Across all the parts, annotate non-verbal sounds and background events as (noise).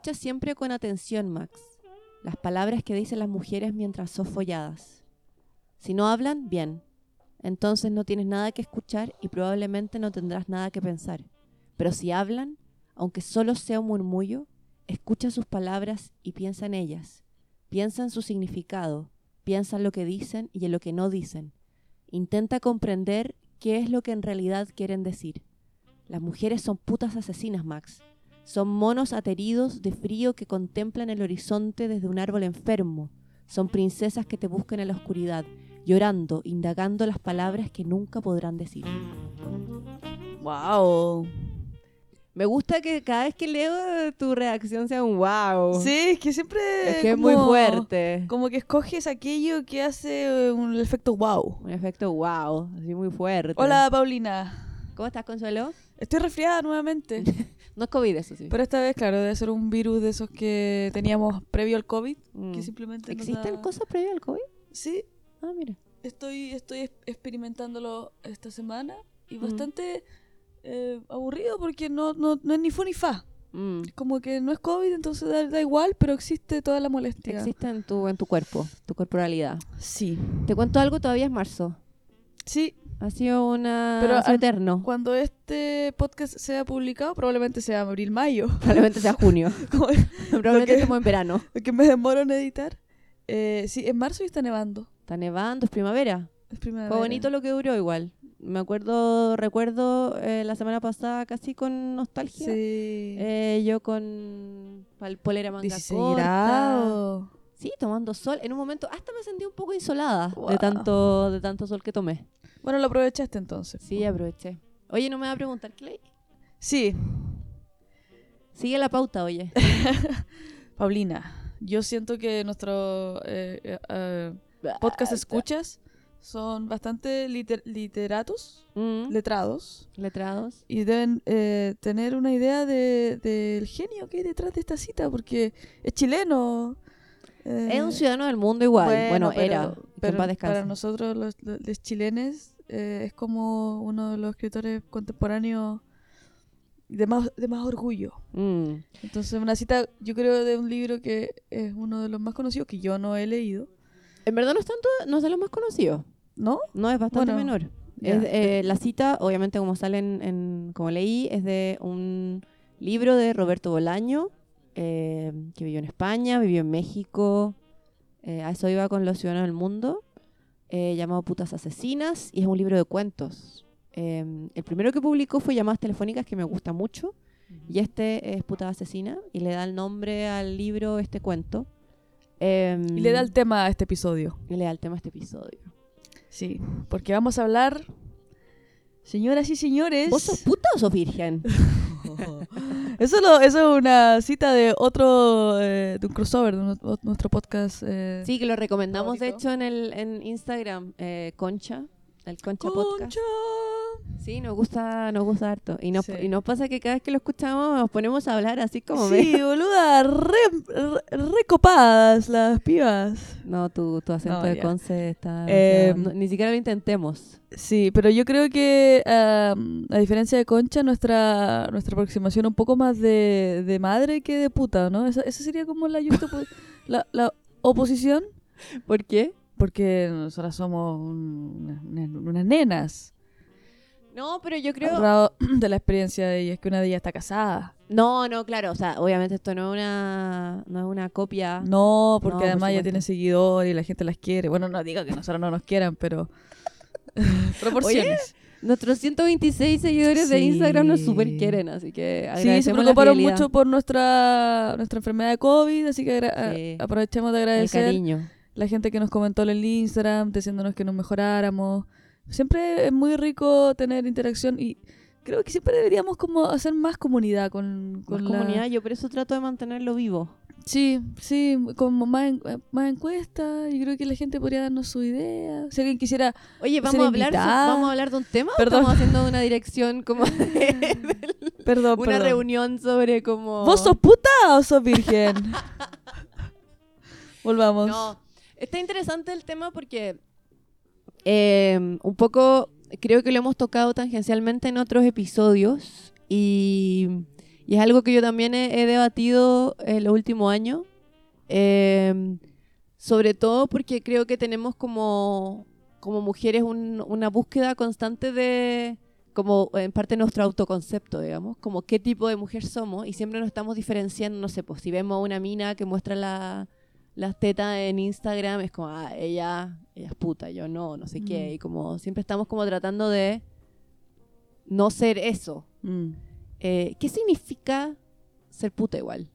Escucha siempre con atención, Max, las palabras que dicen las mujeres mientras son folladas. Si no hablan, bien. Entonces no tienes nada que escuchar y probablemente no tendrás nada que pensar. Pero si hablan, aunque solo sea un murmullo, escucha sus palabras y piensa en ellas. Piensa en su significado, piensa en lo que dicen y en lo que no dicen. Intenta comprender qué es lo que en realidad quieren decir. Las mujeres son putas asesinas, Max. Son monos ateridos de frío que contemplan el horizonte desde un árbol enfermo. Son princesas que te buscan en la oscuridad, llorando, indagando las palabras que nunca podrán decir. Wow. Me gusta que cada vez que leo tu reacción sea un wow. Sí, es que siempre Es que es muy como- fuerte. Como que escoges aquello que hace un efecto wow. Un efecto wow, así muy fuerte. Hola, Paulina. ¿Cómo estás, Consuelo? Estoy resfriada nuevamente. (laughs) No es COVID, eso sí. Pero esta vez, claro, debe ser un virus de esos que teníamos previo al COVID. Mm. Que simplemente nos ¿Existen da- cosas previas al COVID? Sí, Ah, mira. estoy, estoy es- experimentándolo esta semana y Mm. bastante eh, aburrido porque no, no, no es ni fu ni fa. Mm. Como que no es COVID, entonces da, da igual, pero existe toda la molestia. Existe en tu, en tu cuerpo, tu corporalidad. Sí. Te cuento algo, todavía es marzo. Sí, Ha sido una... Pero ha sido al- eterno. cuando este podcast sea publicado, probablemente sea abril-mayo. (laughs) Probablemente sea junio. (laughs) Probablemente estemos en verano. que me demoro en editar. Eh, sí, en marzo y está nevando. Está nevando, es primavera. Es primavera. Fue bonito lo que duró igual. Me acuerdo, recuerdo eh, la semana pasada casi con nostalgia. Sí. Eh, yo con polera manga 16 corta. grados. Sí, tomando sol. En un momento hasta me sentí un poco insolada de tanto de tanto sol que tomé. Bueno, lo aprovechaste entonces. Sí, aproveché. Oye, ¿no me va a preguntar, Clay? Sí, Sigue la pauta, oye. (laughs) Paulina, yo siento que nuestro eh, eh, eh, podcast escuchas son bastante liter- literatos, Mm, letrados, letrados. y deben eh, tener una idea de- del genio que hay detrás de esta cita, porque es chileno. eh, Es un ciudadano del mundo igual. Bueno, era. En Pero para nosotros, los, los- chilenes, eh, es como uno de los escritores contemporáneos de más, de más orgullo. Mm. Entonces, una cita, yo creo, de un libro que es uno de los más conocidos, que yo no he leído, En verdad no es tanto, no es de los más conocidos. ¿no? No, es bastante Bueno, menor. Es, eh, la cita, obviamente, como salen en, como leí, es de un libro de Roberto Bolaño, eh, que vivió en España, vivió en México, eh, a eso iba con los ciudadanos del mundo, eh, llamado Putas Asesinas, y es un libro de cuentos. Eh, el primero que publicó fue Llamadas Telefónicas, que me gusta mucho, y este es Putas Asesina, y le da el nombre al libro este cuento. Eh, Y le da el tema a este episodio. y le da el tema a este episodio. Sí, porque vamos a hablar, señoras y señores. ¿Vos sos puta o sos virgen? (laughs) Eso, lo- eso es una cita de otro, eh, de un crossover, de nu- nuestro podcast. eh, Sí, que lo recomendamos de hecho en el en Instagram, eh, Concha, el Concha Podcast. Sí, nos gusta, nos gusta harto. Y nos, Sí. y nos pasa que cada vez que lo escuchamos nos ponemos a hablar así como Sí, (laughs) boluda, re, re- re las pibas. No, tu, tu acento No, de. Conce está... Eh, demasiado- no, ni siquiera lo intentemos. Sí, pero yo creo que am, a diferencia de Concha, nuestra nuestra aproximación un poco más de, de madre que de puta, ¿no? Esa, esa sería como la, la, la oposición, (laughs) ¿Por qué? porque nosotras somos un- unas, unas nenas. No, pero yo creo... (clears throat) de la experiencia de ellas, que una de ellas está casada. No, no, claro. O sea, obviamente esto no es una, no es una copia. No, porque No, por además ya supuesto. tiene seguidores y la gente las quiere. Bueno, no digo que nosotros no nos quieran, pero... (laughs) Proporciones. Nuestros 126 seguidores de. Instagram nos super quieren, así que Sí, se preocuparon mucho por nuestra, nuestra enfermedad de COVID, así que Sí. aprovechemos de el agradecer cariño. la gente que nos comentó en el Instagram, diciéndonos que nos mejoráramos. Siempre es muy rico tener interacción y creo que siempre deberíamos como hacer más comunidad con, la... comunidad, yo por eso trato de mantenerlo vivo. Sí, sí, como más, en- más encuestas y creo que la gente podría darnos su idea. Si alguien quisiera... Oye, vamos a hablar, vamos a hablar de un tema Perdón. o estamos haciendo una dirección como (laughs) de- Perdón, una perdón. reunión sobre como ¿Vos sos puta o sos virgen? (laughs) Volvamos. No, está interesante el tema porque eh, un poco creo que lo hemos tocado tangencialmente en otros episodios y, es algo que yo también he, debatido en los últimos años. eh, sobre todo porque creo que tenemos como, como mujeres un- una búsqueda constante de, como en parte nuestro autoconcepto, digamos, como qué tipo de mujer somos y siempre nos estamos diferenciando, no sé, pues si vemos una mina que muestra la, las tetas en Instagram, es como, ah, ella, ella es puta, yo no, no sé qué, y como siempre estamos como tratando de no ser eso. Mm. Eh, ¿Qué significa ser puta igual?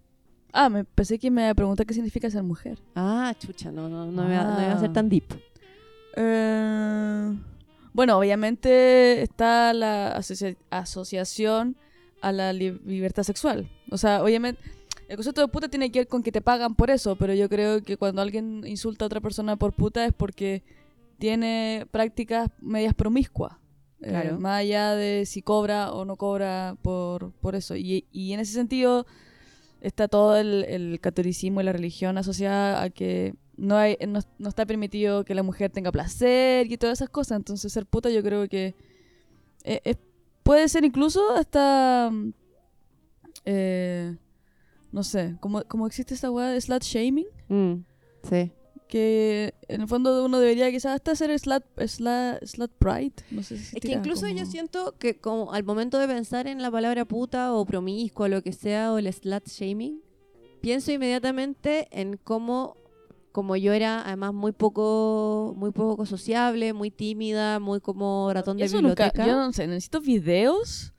Ah, me pensé que me preguntar qué significa ser mujer. Ah, chucha, no, no, no, me va, no a ser Ah. tan deep. Eh, bueno, obviamente está la asocia- asociación a la li- libertad sexual. O sea, obviamente, el concepto de puta tiene que ver con que te pagan por eso, pero yo creo que cuando alguien insulta a otra persona por puta es porque tiene prácticas medias promiscuas. Eh, Claro. más allá de si cobra o no cobra por, por eso. Y, y en ese sentido está todo el, el catolicismo y la religión asociada a que no, hay, no, no está permitido que la mujer tenga placer y todas esas cosas. Entonces ser puta yo creo que eh, es- puede ser incluso hasta... mm, eh, no sé, como, como existe esa weá de slut shaming, Mm, sí. que en el fondo uno debería quizás hasta hacer slut, slut, slut pride. No sé si Es que incluso yo como- siento que como al momento de pensar en la palabra puta o promiscuo o lo que sea o el slut shaming, pienso inmediatamente en cómo como yo era además muy poco muy poco sociable, muy tímida, muy como ratón de Eso nunca- biblioteca. yo no sé, necesito videos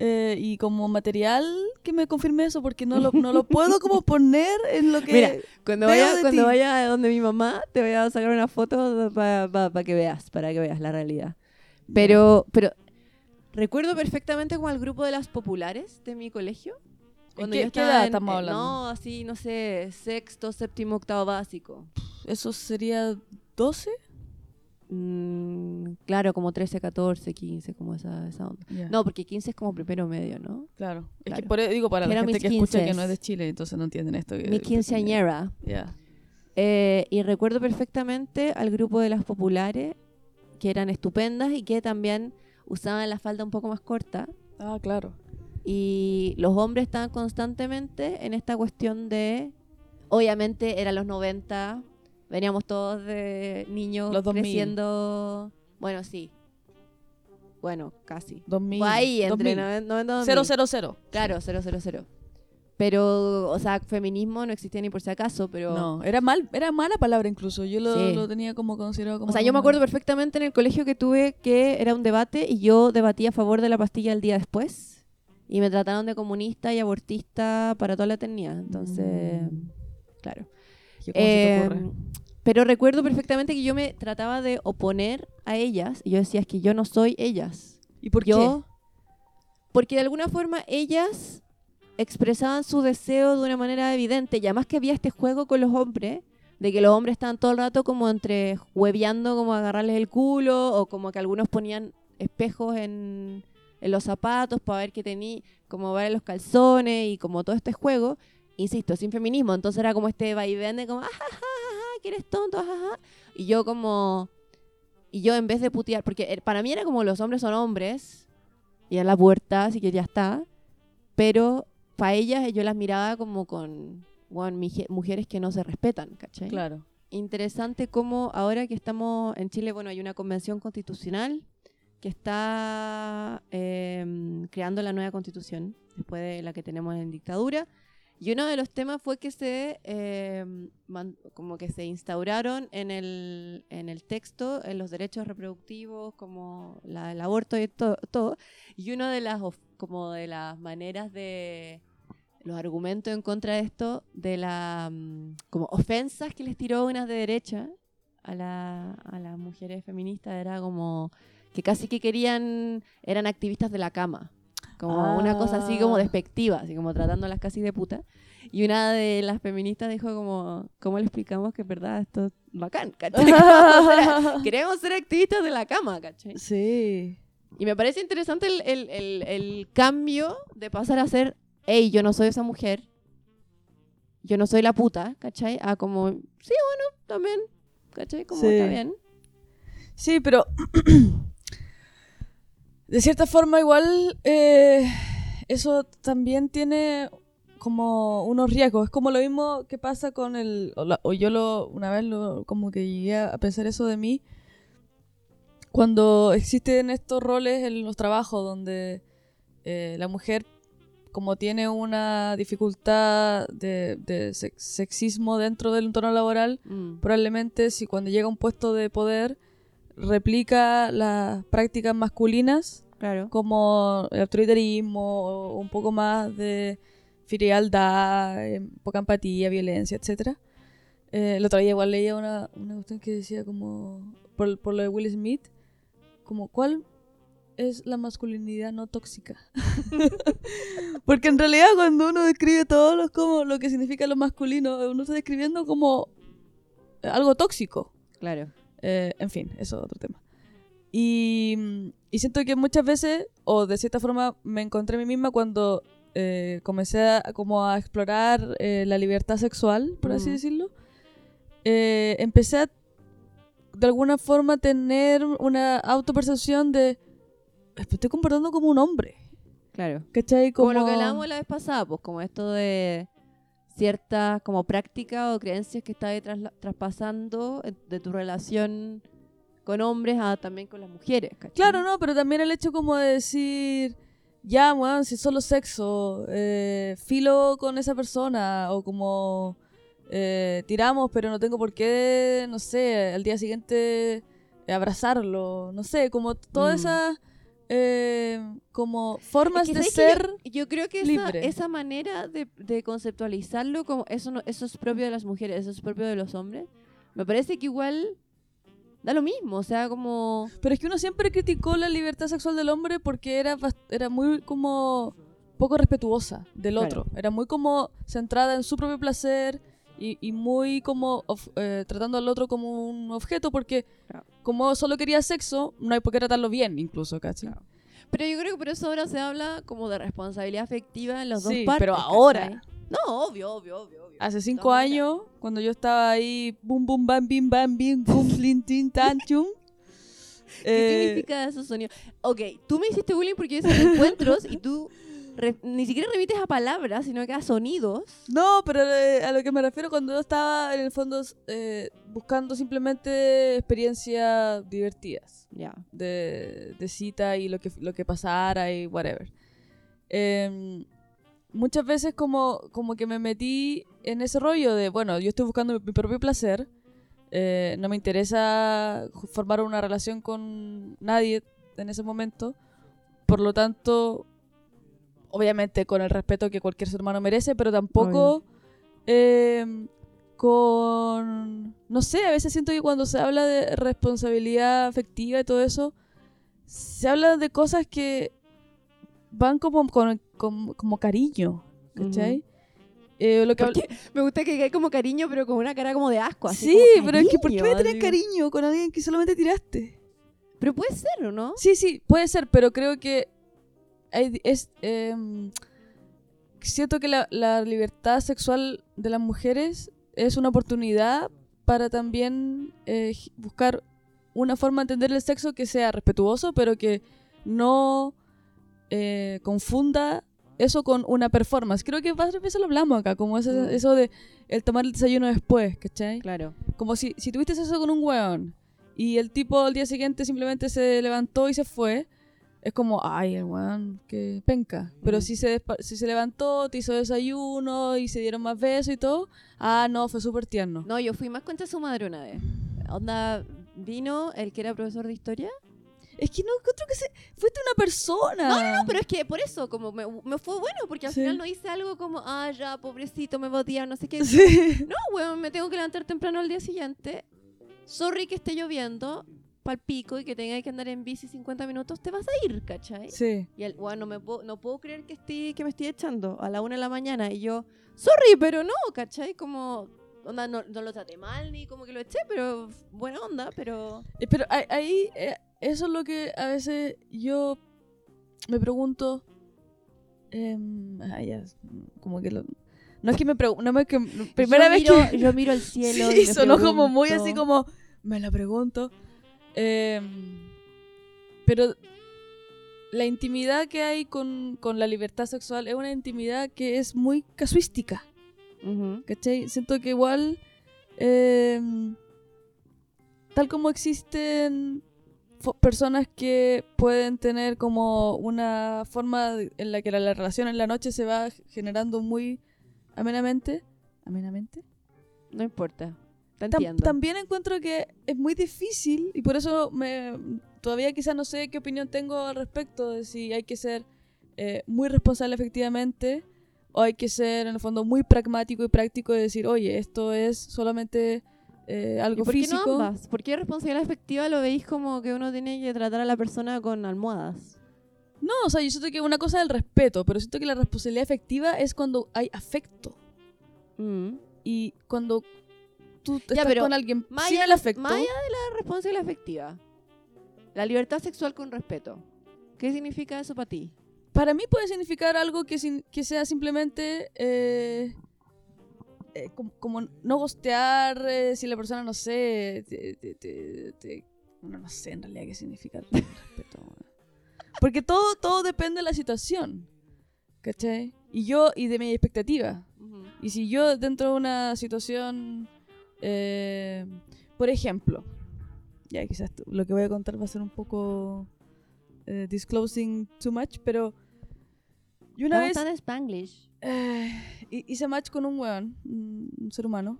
eh, y como material que me confirme eso porque no lo, no lo (laughs) puedo como poner en lo que... Mira, Cuando vaya, cuando ti. vaya a donde mi mamá, te voy a sacar una foto para que veas, para que veas la realidad. Pero, pero recuerdo perfectamente como al grupo de las populares de mi colegio. ¿En Cuando qué- yo qué edad en- estamos eh, hablando? No, así, no sé, sexto, séptimo, octavo básico. Eso sería 12. Mm, claro, como 13, 14, 15, como esa, esa onda. No, porque 15 es como primero medio, ¿no? claro. Es que por, digo para la gente que escucha que 15s. no es de Chile, entonces no entienden esto. que- Mi quinceañera. Ya. Eh, y recuerdo perfectamente al grupo de las populares, que eran estupendas y que también usaban la falda un poco más corta. Ah, claro. Y los hombres estaban constantemente en esta cuestión de. Obviamente eran los 90, veníamos todos de niños Los 2000. creciendo. Bueno, sí. Bueno, casi. 2000. Fue ahí, entre 2000. 90 y 2000. 000. Claro, 000. Pero, o sea, feminismo no existía ni por si acaso, pero. No, era mal, era mala palabra incluso. Yo lo, Sí. lo tenía como considerado como. O sea, yo me acuerdo perfectamente en el colegio que tuve que era un debate y yo debatí a favor de la pastilla el día después. Y me trataron de comunista y abortista para toda la eternidad. Entonces, Mm. claro. ¿Qué- ¿Cómo se te ocurre? pero recuerdo perfectamente que yo me trataba de oponer a ellas. Y yo decía, es que yo no soy ellas. ¿Y por yo, Porque de alguna forma ellas expresaban su deseo de una manera evidente. Y además que había este juego con los hombres, de que los hombres estaban todo el rato como entre hueveando, como agarrarles el culo, o como que algunos ponían espejos en, en los zapatos para ver qué tenía, como ver los calzones y como todo este juego. Insisto, sin feminismo. Entonces era como este vaivén de como, ah, ja, ja, ja, ja, que eres tonto, jajaja. Y yo como... Y yo en vez de putear, porque er- para mí era como los hombres son hombres, y a la puerta, así que ya está. Pero para ellas yo las miraba como con bueno, mujeres que no se respetan, ¿cachai? Claro. Interesante cómo ahora que estamos en Chile, bueno, hay una convención constitucional que está em, creando la nueva constitución, después de la que tenemos en dictadura. Y uno de los temas fue que se man- como que se instauraron en el, en el texto en los derechos reproductivos, como la- el aborto y to- todo. Y una de las como de las maneras de los argumentos en contra de esto, de la mm, como ofensas que les tiró unas de derecha a, la, a las mujeres feministas, era como que casi que querían, eran activistas de la cama. Como una cosa así como Ah. despectiva, así como tratándolas casi de puta. Y una de las feministas dijo como, ¿cómo le explicamos que verdad esto es bacán? ¿cachai? (laughs) Queremos ser- (laughs) Queremos ser activistas de la cama, ¿cachai? Sí. Y me parece interesante el, el- el- el cambio de pasar a ser, hey, yo no soy esa mujer, yo no soy la puta, ¿cachai? A como, sí, bueno, también, ¿cachai? Como Sí. está bien. Sí, pero (clears throat) de cierta forma igual eh, eso también tiene como unos riesgos. Es como lo mismo que pasa con el... O, la- o yo lo, una vez lo, como que llegué a pensar eso de mí. Cuando existen estos roles en los trabajos donde eh, la mujer como tiene una dificultad de, de sex- sexismo dentro del entorno laboral, Mm, probablemente si cuando llega a un puesto de poder replica las prácticas masculinas claro. como el autoritarismo o un poco más de frialdad, eh, poca empatía, violencia, etc. el otro día igual leía una, una cuestión que decía como, por, por lo de Will Smith, como, ¿cuál es la masculinidad no tóxica? (laughs) Porque en realidad cuando uno describe todo lo, como, lo que significa lo masculino, uno está describiendo como algo tóxico. Claro. Eh, en fin, eso es otro tema. Y, mm, y siento que muchas veces, o de cierta forma, me encontré a mí misma cuando eh, comencé a, como a explorar eh, la libertad sexual, por así Ujú. decirlo. eh, empecé a, de alguna forma, tener una autopercepción de, "Me estoy comportando como un hombre. Claro. ¿Cachai? Como lo que hablábamos la vez pasada, pues como esto de ciertas como prácticas o creencias que estás traspasando eh, de tu relación con hombres a también con las mujeres, ¿cachai? Claro, no, pero también el hecho como de decir, ya, weón, si es solo sexo, eh, filo con esa persona, o como eh, tiramos, pero no tengo por qué, no sé, al día siguiente eh, abrazarlo, no sé, como todas Mm. esas eh, como formas Es que de ¿sabes ser... yo, yo creo que esa, esa manera de, de conceptualizarlo como eso no, eso es propio de las mujeres, eso es propio de los hombres, me parece que igual da lo mismo, o sea, como Pero es que uno siempre criticó la libertad sexual del hombre porque era, era muy como poco respetuosa del Claro. otro. Era muy como centrada en su propio placer y, y muy como of- eh, tratando al otro como un objeto porque como solo quería sexo, no hay por qué tratarlo bien incluso, ¿cachai? Pero yo creo que por eso ahora se habla como de responsabilidad afectiva en las Sí, dos partes. pero ahora. ¿cachai? No, obvio, obvio, obvio, obvio. Hace cinco años, cuando yo estaba ahí, bum, bum, bam, bim, bam, bim, bum, blin, tin, tan, chum. ¿Qué eh, significa esos sonidos? Ok, tú me hiciste bullying porque yo hice encuentros y tú re- ni siquiera remites a palabras, sino que a sonidos. No, pero eh, a lo que me refiero cuando yo estaba en el fondo eh, buscando simplemente experiencias divertidas Ya. de, de cita y lo que, lo que pasara y whatever. Em, muchas veces como, como que me metí en ese rollo de, bueno, yo estoy buscando mi, mi propio placer, eh, no me interesa formar una relación con nadie en ese momento, por lo tanto, obviamente con el respeto que cualquier ser humano merece, pero tampoco em, con, no sé, a veces siento que cuando se habla de responsabilidad afectiva y todo eso, se habla de cosas que van como con, como cariño, ¿cachai? Eh, lo que. Me gusta que hay como cariño, pero con una cara como de asco. Así Sí, como pero es que ¿por qué voy a tener cariño con alguien que solamente tiraste? Pero puede ser, ¿o no? Sí, sí, puede ser, pero creo que hay- es em, siento que la, la libertad sexual de las mujeres es una oportunidad para también eh, buscar una forma de entender el sexo que sea respetuoso, pero que no eh, confunda eso con una performance. Creo que varias veces lo hablamos acá, como ese- Mm. eso de el tomar el desayuno después, ¿cachai? Claro. Como si, si tuviste eso con un weón y el tipo al día siguiente simplemente se levantó y se fue, es como, ay, el weón, que penca. Pero Mm. si, se si se levantó, te hizo desayuno y se dieron más besos y todo, ah, no, fue súper tierno. No, yo fui más contra su madre una vez. Onda, vino el que era profesor de historia. Es que no encuentro que se... Fuiste una persona. No, no, no, pero es que por eso, como me, me fue bueno, porque al Sí. final no hice algo como, ah, ya, pobrecito, me va a odiar, no sé qué. Sí. No, weón, me tengo que levantar temprano al día siguiente. Sorry que esté lloviendo, pal pico y que tenga que andar en bici 50 minutos, te vas a ir, ¿cachai? Sí. Y el, weón, no, me puedo, no puedo creer que, estoy, que me estoy echando a la una de la mañana. Y yo, sorry, pero no, ¿cachai? Como, onda, no, no lo traté mal ni como que lo eché, pero buena onda, pero... Eh, Pero ahí, eh, eso es lo que a veces yo me pregunto. em, ah, ya, como que lo- no es que me pregunto, no es que primera yo vez miro, que Yo miro al cielo (laughs) sí, y sonó como muy pregunto- así como me la pregunto. Em, pero la intimidad que hay con, con la libertad sexual es una intimidad que es muy casuística. ¿Cachai? Siento que igual, eh, tal como existen personas que pueden tener como una forma en la que la, la relación en la noche se va generando muy amenamente, amenamente, No importa. Te Tam- entiendo. también encuentro que es muy difícil y por eso me, todavía quizás no sé qué opinión tengo al respecto de si hay que ser eh, muy responsable efectivamente o hay que ser en el fondo muy pragmático y práctico de decir, oye, esto es solamente eh, ¿Y algo por qué físico. no ambas? ¿Por qué responsabilidad efectiva lo veis como que uno tiene que tratar a la persona con almohadas? No, o sea, yo siento que una cosa es el respeto, pero siento que la responsabilidad efectiva es cuando hay afecto Mm. y cuando tú Ya, estás pero con alguien más sin el afecto. Más allá de la responsabilidad efectiva. La libertad sexual con respeto. ¿Qué significa eso para ti? Para mí puede significar algo que, sin- que sea simplemente eh, eh, como, como no gostear eh, si la persona, no sé, te, te- te- bueno, no sé en realidad qué significa el respeto. Porque todo, todo depende de la situación, ¿cachai? Y yo, y de mi expectativa. Y si yo dentro de una situación, eh, por ejemplo, ya quizás lo que voy a contar va a ser un poco eh, disclosing too much, pero yo una vez Spanglish. eh, hi- hice match con un weón, un, ser humano,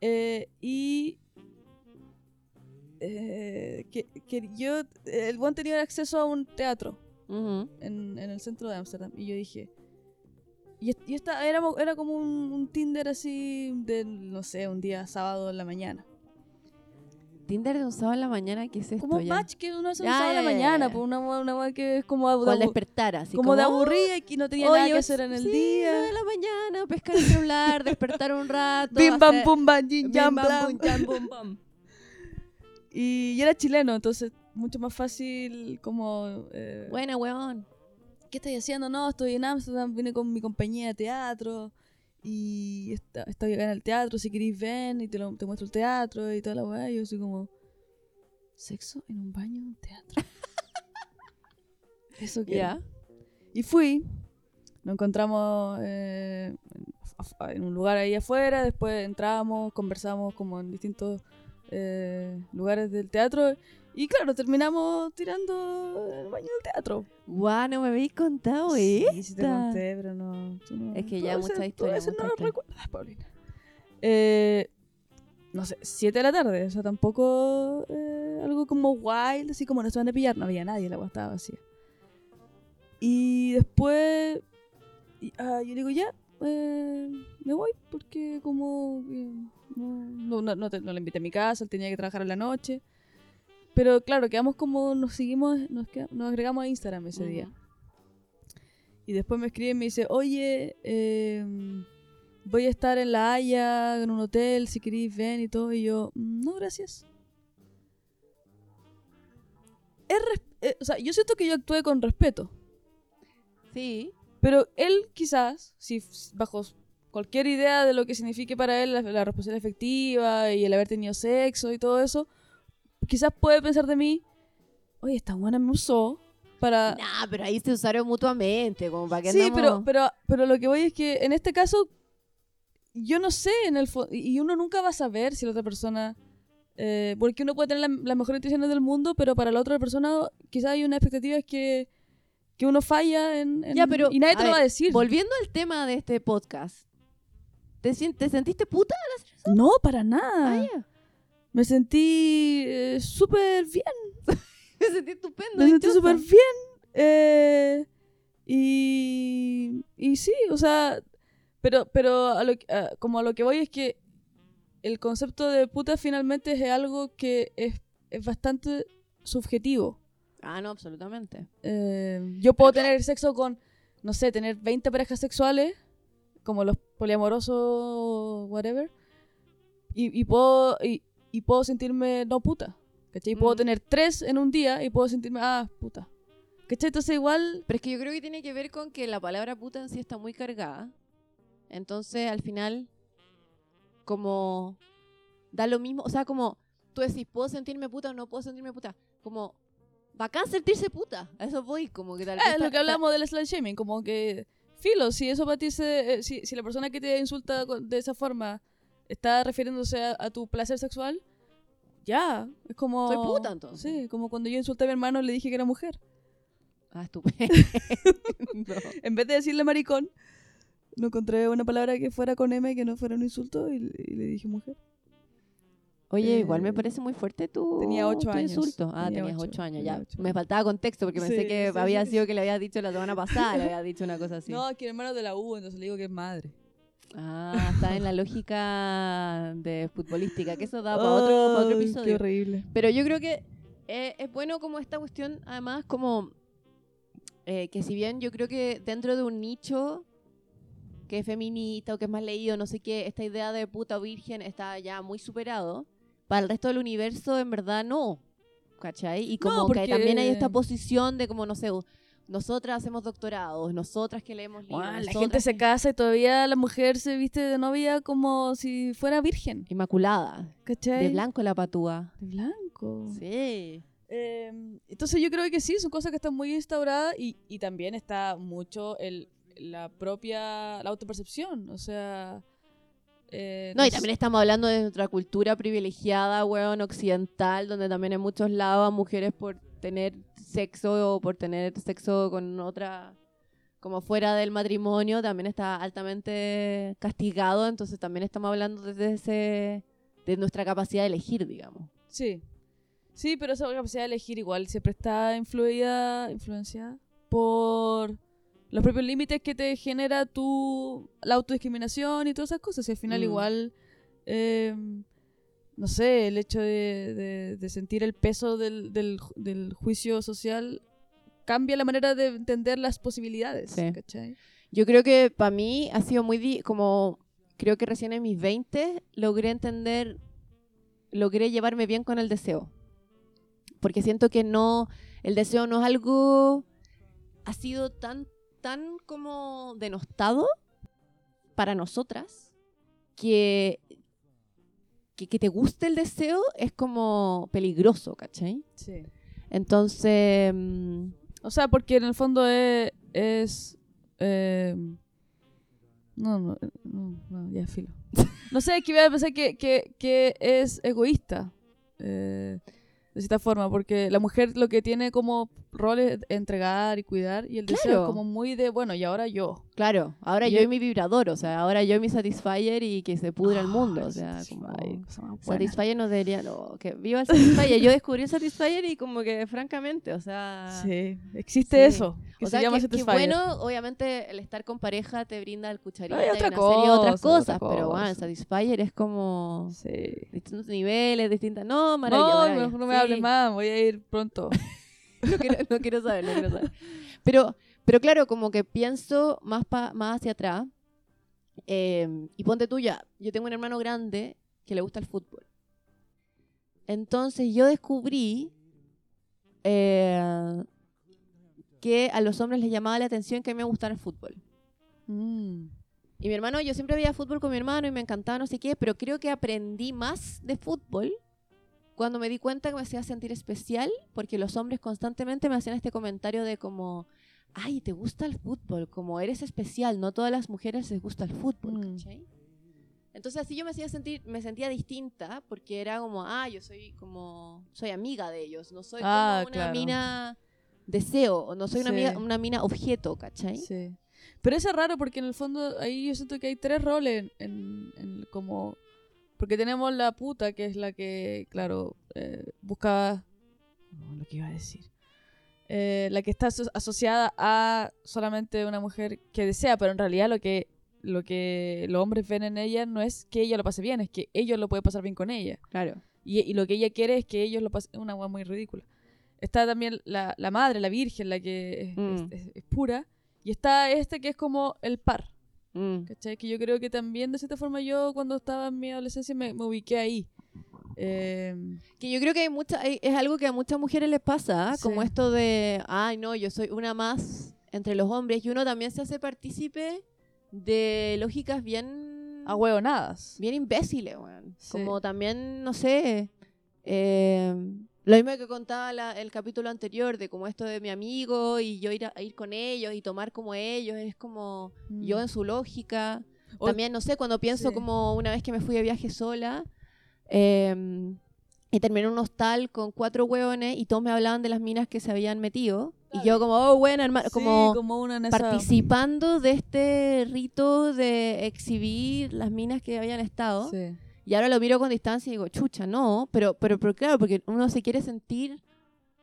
eh, y eh, que, que yo, el weón tenía acceso a un teatro Ujú. en, en el centro de Ámsterdam. Y yo dije. Y, y esta era, era como un, un Tinder así de, no sé, un día sábado en la mañana. Tinder de un sábado en la mañana, ¿qué es esto Como un ya? match que uno hace un Ya, sábado en la mañana, pues una, una wea que es como, de despertar, así como de "Oh, aburrida y que no tenía nada que hacer en el sí, día. de la mañana, pescar el celular, despertar un rato. Bim bam hacer- pum bam Bim, jam bam, bum, jam, bum, bam. (laughs) Y, y era chileno, entonces mucho más fácil como... eh, Buena, weón. ¿Qué estáis haciendo? No, estoy en Ámsterdam, vine con mi compañía de teatro y está- estoy acá en el teatro, si queréis ven y te, lo- te muestro el teatro y toda la weá. Y yo soy como, ¿sexo en un baño de un teatro? (laughs) Eso que. Y fui, nos encontramos eh, en, un lugar ahí afuera, después entramos, conversamos como en distintos eh, lugares del teatro y claro, terminamos tirando el baño del teatro. Guau, no me habéis contado Sí, esta. sí te conté, pero no. no- Es que ya a mucha historia, a no historia. recuerdas, Paulina. Eh, no sé, 7 de la tarde, o sea, tampoco eh, algo como wild, así como no se van a pillar, no había nadie, la agua estaba vacía. Y después, y- ah, yo digo, ya, eh, me voy, porque como no, no, no, te- no le invité a mi casa, él tenía que trabajar en la noche. Pero claro, quedamos como, nos seguimos, nos, queda- nos agregamos a Instagram ese día. Y después me escribe y me dice, oye, em, voy a estar en La Haya, en un hotel, si queréis ven y todo. Y yo, "Mm, no, gracias. Es eh, o sea, yo siento que yo actué con respeto. Sí. Pero él quizás, si bajo cualquier idea de lo que signifique para él la, la responsabilidad efectiva y el haber tenido sexo y todo eso, quizás puede pensar de mí, oye, esta buena me usó para... Nah, pero ahí se usaron mutuamente, como para que Sí, andamos- pero, pero, pero lo que voy es que en este caso, yo no sé en el fondo, y uno nunca va a saber si la otra persona, eh, porque uno puede tener la- las mejores intenciones del mundo, pero para la otra persona quizás hay una expectativa es que, que uno falla en, en- Ya, pero, y nadie te lo va a decir. Volviendo al tema de este podcast. ¿Te, te sentiste puta? No, para nada. Ah. Me sentí eh, súper bien. (laughs) Me sentí estupendo. Me sentí súper bien. eh, y, y sí, o sea, pero, pero a lo, a- como a lo que voy es que el concepto de puta finalmente es algo que es, es bastante subjetivo. Ah, no, absolutamente. Eh, yo puedo tener sexo con, no sé, tener 20 parejas sexuales, como los poliamorosos, whatever, y, y puedo, y, y puedo sentirme no puta. ¿Cachai? Y puedo Mm. tener tres en un día y puedo sentirme, ah, puta. ¿Cachai? Entonces igual, Pero es que yo creo que tiene que ver con que la palabra puta en sí está muy cargada. Entonces, al final, como da lo mismo. O sea, como tú decís, ¿puedo sentirme puta o no puedo sentirme puta? Como bacán sentirse puta. A eso voy, como que tal vez. Ah, es lo que hablamos del slut shaming, como que, filo, si eso para ti, se, eh, si, si la persona que te insulta de esa forma está refiriéndose a, a tu placer sexual, ya, es como... Soy puta, entonces. Sí, como cuando yo insulté a mi hermano le dije que era mujer. Ah, estupendo. (laughs) En vez de decirle maricón, no encontré una palabra que fuera con M, que no fuera un insulto, y, y le dije mujer. Oye, Eh, igual me parece muy fuerte tu, tenía ocho tu años. insulto. Ah, Tenía tenías ocho, años, ya. ocho Me faltaba contexto porque pensé Sí, que sí, había sí. sido que le habías dicho la semana pasada, le habías dicho una cosa así. (laughs) No, es que hermano de la U, entonces le digo que es madre. Ah, está en la lógica de futbolística, que eso da para otro, pa' otro Qué episodio. horrible. Pero yo creo que eh, es bueno como esta cuestión, además, como eh, que si bien yo creo que dentro de un nicho que es feminista o que es más leído, no sé qué, esta idea de puta virgen está ya muy superado, para el resto del universo en verdad no, ¿cachai? Y como porque- que también hay esta posición de como, no sé, nosotras hacemos doctorados, nosotras que leemos libros, la gente se casa y todavía la mujer se viste de novia como si fuera virgen. Inmaculada, ¿Cachai? de blanco la patúa. De blanco. Sí. Eh, entonces yo creo que sí, son cosas que están muy instauradas y, y también está mucho el, la propia, la autopercepción, o sea... eh, No, y también estamos hablando de nuestra cultura privilegiada, weón, occidental, donde también en muchos lados a mujeres por tener sexo o por tener sexo con otra, como fuera del matrimonio, también está altamente castigado, entonces también estamos hablando desde ese, de nuestra capacidad de elegir, digamos. Sí. Sí, pero esa capacidad de elegir igual siempre está influida, influenciada por los propios límites que te genera tu la autodiscriminación y todas esas cosas. Y al final Mm. igual, eh, no sé, el hecho de, de- de sentir el peso del, del ju- del juicio social cambia la manera de entender las posibilidades. Sí. ¿cachai? Yo creo que para mí ha sido muy, como, creo que recién en mis 20 logré entender, logré llevarme bien con el deseo. Porque siento que no, el deseo no es algo, ha sido tan, tan como denostado para nosotras, que, que, que te guste el deseo es como peligroso, ¿cachai? Sí. Entonces, mm, O sea, porque en el fondo es. es eh, no, no, eh, no, no, ya filo. (laughs) No sé, es que iba a pensar que, que, que es egoísta. eh, de cierta forma, porque la mujer lo que tiene como rol es entregar y cuidar, y el deseo Claro. es como muy de, bueno, y ahora yo. Claro, ahora Y yo y mi vibrador, o sea, ahora yo y mi Satisfyer y que se pudra el mundo, o sea, como... cosa. Satisfyer no debería, no, que viva el Satisfyer. Yo descubrí el Satisfyer y como que, francamente, o sea... Sí, existe Sí. eso, que o se sea, llama que, bueno, obviamente el estar con pareja te brinda el cucharita Hay y otra una serie de otras cosa, cosas, otra pero bueno, el cosa. Satisfyer es como Sí. distintos niveles, distintas... No, maravilla, No, maravilla. no, no me Sí. hables más, voy a ir pronto. (laughs) no, quiero, no quiero saber, no quiero saber. Pero, pero claro, como que pienso más, pa- más hacia atrás. eh, y ponte tú ya, yo tengo un hermano grande que le gusta el fútbol. Entonces yo descubrí eh, que a los hombres les llamaba la atención que a mí me gustara el fútbol. Mm. Y mi hermano, yo siempre veía fútbol con mi hermano y me encantaba no sé qué, pero creo que aprendí más de fútbol cuando me di cuenta que me hacía sentir especial, porque los hombres constantemente me hacían este comentario de como, ay, ¿te gusta el fútbol? Como eres especial, no todas las mujeres les gusta el fútbol, Mm. ¿cachai? Entonces así yo me hacía sentir, me sentía distinta, porque era como, ah, yo soy como, soy amiga de ellos, no soy Ah, como una claro. mina deseo, no soy una, amiga- una mina objeto, ¿cachai? Sí. Pero eso es raro porque en el fondo ahí yo siento que hay tres roles en, en- en como... Porque tenemos la puta que es la que, claro, eh, busca... No, lo que iba a decir. Eh, la que está aso- asociada a solamente una mujer que desea, pero en realidad lo que, lo que los hombres ven en ella no es que ella lo pase bien, es que ellos lo pueden pasar bien con ella. Claro. Y, y lo que ella quiere es que ellos lo pasen. Una weá muy ridícula. Está también la, la madre, la virgen, la que Mm. es- es- es pura. Y está este que es como el par. Mm. ¿Cachai? Que yo creo que también de cierta forma yo cuando estaba en mi adolescencia me, me ubiqué ahí. Eh, Que yo creo que hay mucha, hay- es algo que a muchas mujeres les pasa, como Sí. esto de, ay, no, yo soy una más entre los hombres, y uno también se hace partícipe de lógicas bien, a huevonadas. bien imbéciles, weón. Sí. Como también, no sé, eh, Lo mismo que contaba la- el capítulo anterior, de como esto de mi amigo y yo ir a, a ir con ellos y tomar como ellos, es como yo Mm. en su lógica. O- También, no sé, cuando pienso sí. como una vez que me fui de viaje sola em, y terminé en un hostal con cuatro hueones y todos me hablaban de las minas que se habían metido. Y yo como, oh, buena, hermano, Sí, como, como una en esa- participando de este rito de exhibir las minas que habían estado. Sí. Y ahora lo miro con distancia y digo, chucha, no, pero, pero, pero claro, porque uno se quiere sentir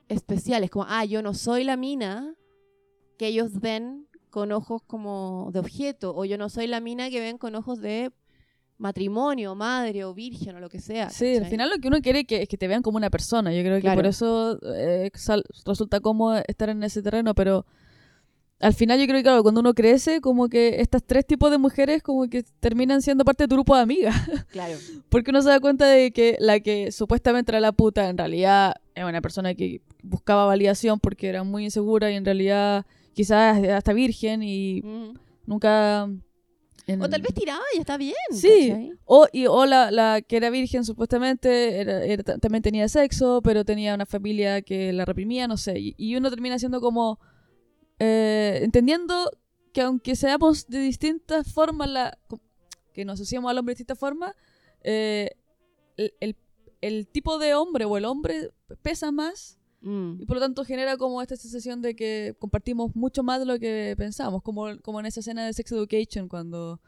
especial. Es como, ah, yo no soy la mina que ellos ven con ojos como de objeto, o yo no soy la mina que ven con ojos de matrimonio, madre o virgen o lo que sea. Sí, al final lo que uno quiere que- es que te vean como una persona. Yo creo que Claro. por eso eh, resulta cómodo estar en ese terreno, pero al final yo creo que claro, cuando uno crece, como que estos tres tipos de mujeres como que terminan siendo parte de tu grupo de amigas. (laughs) Claro. Porque uno se da cuenta de que la que supuestamente era la puta en realidad es una persona que buscaba validación porque era muy insegura y en realidad quizás hasta virgen y Mm. nunca... en- O tal vez tiraba y está bien. Sí. ¿cachai? O, y, o la, la que era virgen supuestamente era- era- ta- también tenía sexo, pero tenía una familia que la reprimía, no sé. Y, y uno termina siendo como... eh, entendiendo que aunque seamos de distintas formas, la, que nos asociamos al hombre de distintas formas, eh, el, el- el tipo de hombre o el hombre pesa más Mm. y por lo tanto genera como esta sensación de que compartimos mucho más de lo que pensamos, como, como en esa escena de Sex Education cuando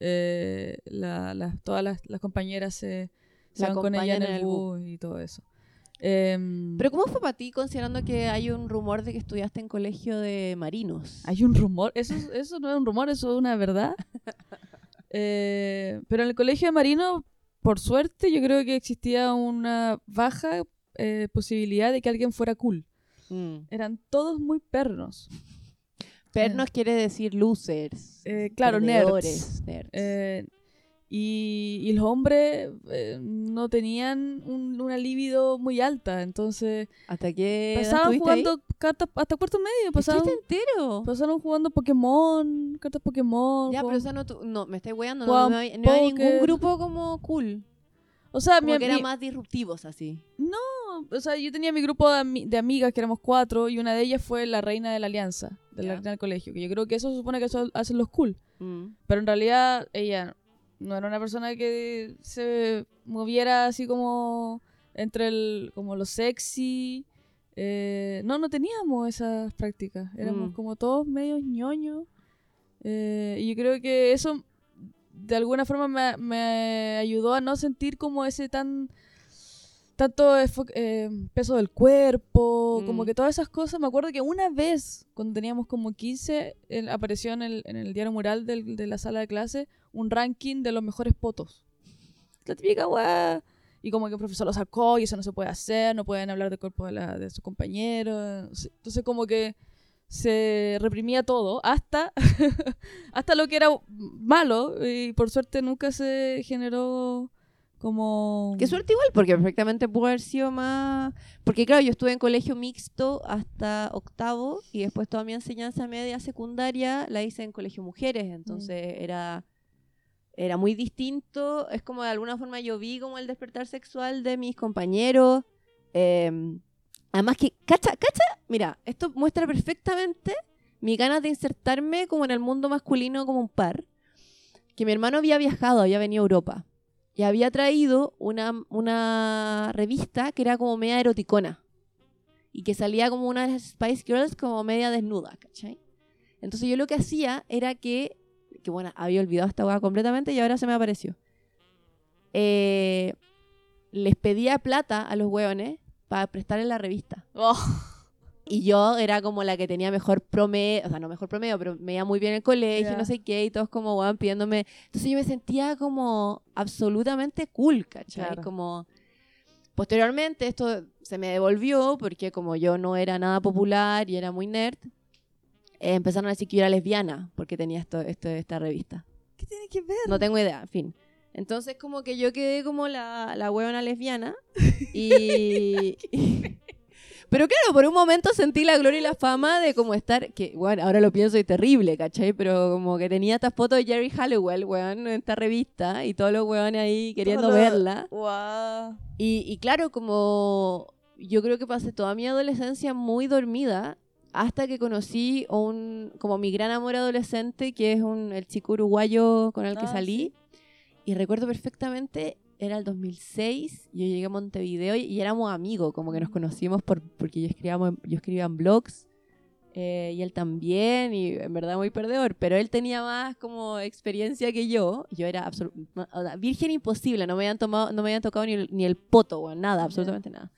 eh, la- todas las, las compañeras se, se van con ella en el, en el bus y todo eso. Em, Pero ¿cómo fue para ti considerando que hay un rumor de que estudiaste en colegio de marinos? hay un rumor, eso, es- eso no es un rumor, eso es una verdad. (laughs) Eh, pero en el colegio de Marino, por suerte, yo creo que existía una baja eh, posibilidad de que alguien fuera cool. Mm. Eran todos muy pernos. Pernos quiere decir losers. Eh, claro, nerds. Y, y los hombres eh, no tenían un- una libido muy alta, entonces ¿Hasta qué pasaban ahí? jugando cartas hasta cuarto medio, pasaban, ¿Estuviste entero? pasaron jugando Pokémon, cartas Pokémon. Ya, pero esa no, tu- no, me estáis weando, no, no, hay, no hay ningún grupo como cool. o sea, Como mi, que eran mi- más disruptivos así. no, o sea, yo tenía mi grupo de, ami- de amigas que éramos cuatro y una de ellas fue la reina de la alianza, de la reina del colegio, que yo creo que eso se supone que eso hacen los cool. Mm. Pero en realidad ella no era una persona que se moviera así como entre el, como lo sexy. Eh, no, no teníamos esas prácticas. Éramos Mm. como todos medios ñoños. Eh, y yo creo que eso de alguna forma me, me ayudó a no sentir como ese tan tanto eh, peso del cuerpo, como Mm. que todas esas cosas. Me acuerdo que una vez, cuando teníamos como 15, el- apareció en el, en el diario mural del- de la sala de clase un ranking de los mejores potos. La típica weá. Y como que el profesor lo sacó y eso no se puede hacer, no pueden hablar del cuerpo de, la, de sus compañeros. Entonces como que se reprimía todo hasta, (laughs) hasta lo que era malo y por suerte nunca se generó como... Qué suerte igual, porque perfectamente pudo haber sido más... Porque claro, yo estuve en colegio mixto hasta octavo y después toda mi enseñanza media secundaria la hice en colegio mujeres, entonces era, era muy distinto. Es como de alguna forma yo vi como el despertar sexual de mis compañeros. eh, además que, cacha, cacha, mira, esto muestra perfectamente mi ganas de insertarme como en el mundo masculino como un par. Que mi hermano había viajado, había venido a Europa y había traído una, una revista que era como media eroticona y que salía como una de las Spice Girls como media desnuda, ¿cachai? Entonces yo lo que hacía era que, que bueno, había olvidado esta hueá completamente y ahora se me apareció. Eh, les pedía plata a los hueones para prestarles la revista. Oh, Y yo era como la que tenía mejor promedio, o sea, no mejor promedio, pero me iba muy bien en el colegio, Ya. no sé qué, y todos como, weón, pidiéndome. Entonces yo me sentía como absolutamente cool, ¿cachai? Claro. Como. Posteriormente esto se me devolvió porque como yo no era nada popular y era muy nerd, eh, empezaron a decir que yo era lesbiana porque tenía esto, esto, esta revista. ¿Qué tiene que ver? No tengo idea, en fin. Entonces como que yo quedé como la, la huevona lesbiana (laughs) y... Pero claro, por un momento sentí la gloria y la fama de como estar, que bueno, ahora lo pienso y terrible, ¿cachai? Pero como que tenía estas fotos de Jerry Halliwell, weón, en esta revista y todos los weones ahí queriendo Todo verla. Guau. Y, y claro, como yo creo que pasé toda mi adolescencia muy dormida hasta que conocí un, como mi gran amor adolescente, que es un, el chico uruguayo con el que Ah, salí. Y recuerdo perfectamente, era el 2006, yo llegué a Montevideo y, y éramos amigos, como que nos conocimos por, porque yo escribía, yo escribía en blogs. eh, y él también, y en verdad muy perdedor, pero él tenía más como experiencia que yo. Yo era o virgen imposible, no me habían tomado, no me habían tocado ni el, ni el poto, weón, nada, absolutamente nada.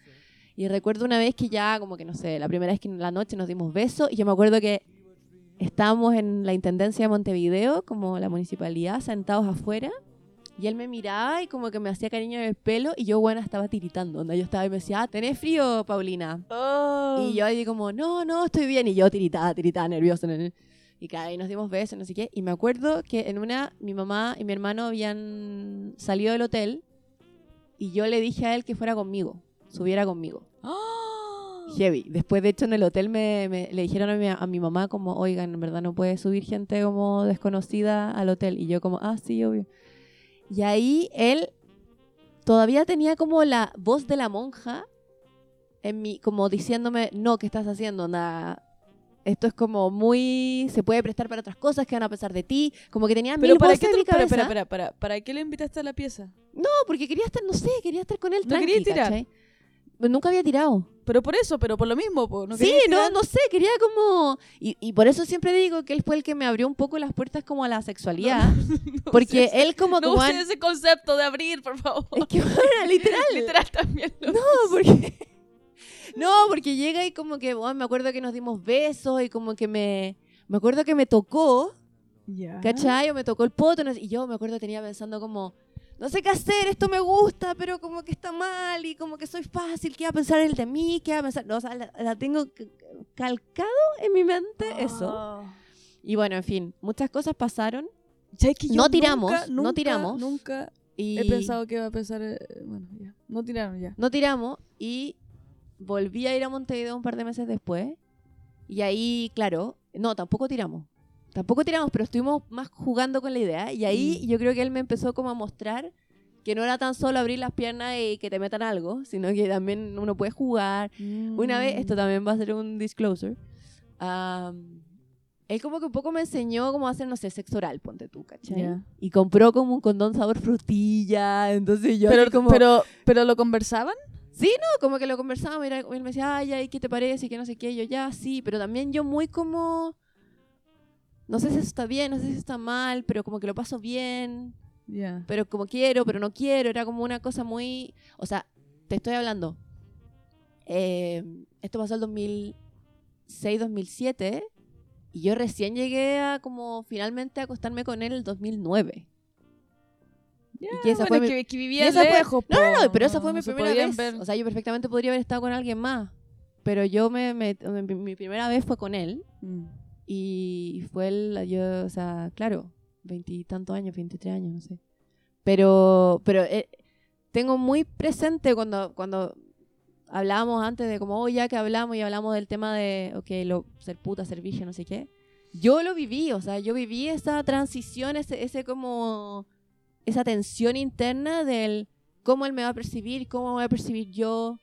Y recuerdo una vez que ya, como que no sé, la primera vez que en la noche nos dimos besos, y yo me acuerdo que estábamos en la intendencia de Montevideo, como la municipalidad, sentados afuera, y él me miraba y como que me hacía cariño en el pelo, y yo, bueno, estaba tiritando, onda. Yo estaba y me decía, ah, ¿tenés frío, Paulina? Oh. Y yo ahí como, no, no, estoy bien. Y yo tiritaba, tiritaba, nerviosa. ne- ne. Y cada ahí nos dimos besos, no sé qué. Y me acuerdo que en una, mi mamá y mi hermano habían salido del hotel y yo le dije a él que fuera conmigo, subiera conmigo. ¡Ah! Heavy. Después, de hecho, en el hotel me, me- le dijeron a mi, a mi mamá como, oigan, en verdad no puede subir gente como desconocida al hotel. Y yo como, ah, sí, obvio. Y ahí él todavía tenía como la voz de la monja en mi, como diciéndome, no, ¿qué estás haciendo? Nada. Esto es como muy, se puede prestar para otras cosas que van a pesar de ti. Como que tenía Pero mil para qué en mi para, cabeza. para, para, para, ¿para qué le invitaste a la pieza? No, porque quería estar, no sé, quería estar con él ¿No tranqui, querías tirar? ¿cachai? Pero nunca había tirado. Pero por eso, pero por lo mismo, po, ¿no sí, no, no sé, quería como... Y, y por eso siempre digo que él fue el que me abrió un poco las puertas como a la sexualidad. No (laughs) porque él como... No an- ese concepto de abrir, por favor. es que, bueno, (laughs) literal. Literal también. lo- No, porque... (laughs) No, porque llega y como que, bueno, me acuerdo que nos dimos besos y como que me... Me acuerdo que me tocó, Ya. ¿cachai? O me tocó el poto y yo me acuerdo tenía pensando como... No sé qué hacer, esto me gusta, pero como que está mal y como que soy fácil, ¿qué va a pensar él de mí? ¿Qué va a pensar? No, o sea, la, la tengo calcado en mi mente eso. Ah. Y bueno, en fin, muchas cosas pasaron ¿Sabes que yo No tiramos, nunca, no nunca, tiramos. Nunca y he pensado que iba a pensar. eh, bueno, ya. No tiraron ya. no tiramos y volví a ir a Montevideo un par de meses después y ahí, claro, no, tampoco tiramos. Tampoco tiramos, pero estuvimos más jugando con la idea y ahí Mm. yo creo que él me empezó como a mostrar que no era tan solo abrir las piernas y que te metan algo, sino que también uno puede jugar. Una vez, Mm. esto también va a ser un disclosure, am, él como que un poco me enseñó cómo hacer, no sé, sexo oral, ponte tú, ¿cachai? Ya. Y compró como un condón sabor frutilla, entonces yo Pero, como... pero, pero lo conversaban. Sí, no, como que lo conversábamos y él me decía, ay, ay, ¿qué te parece? Y que no sé qué, y yo ya, sí, pero también yo muy como... No sé si eso está bien, no sé si está mal, pero como que lo paso bien, Ya. pero como quiero, pero no quiero, era como una cosa muy... O sea, te estoy hablando. eh, esto pasó el 2006, 2007, y yo recién llegué a como finalmente a acostarme con él el 2009. Ya, que esa bueno, fue mi- que, que vivían esa fue- lejos. No, no, po, no, pero esa fue mi primera vez. ver. O sea, yo perfectamente podría haber estado con alguien más. Pero yo me, me- mi, mi primera vez fue con él. Mm. Y fue el, yo, o sea, claro, veintitantos años, 23 años, no sé. Pero, pero eh, tengo muy presente cuando, cuando hablábamos antes de como, oh, ya que hablamos y hablamos del tema de, ok, lo, ser puta, ser virgen, no sé qué. Yo lo viví, o sea, yo viví esa transición, ese, ese como, esa tensión interna del cómo él me va a percibir, cómo me voy a percibir yo,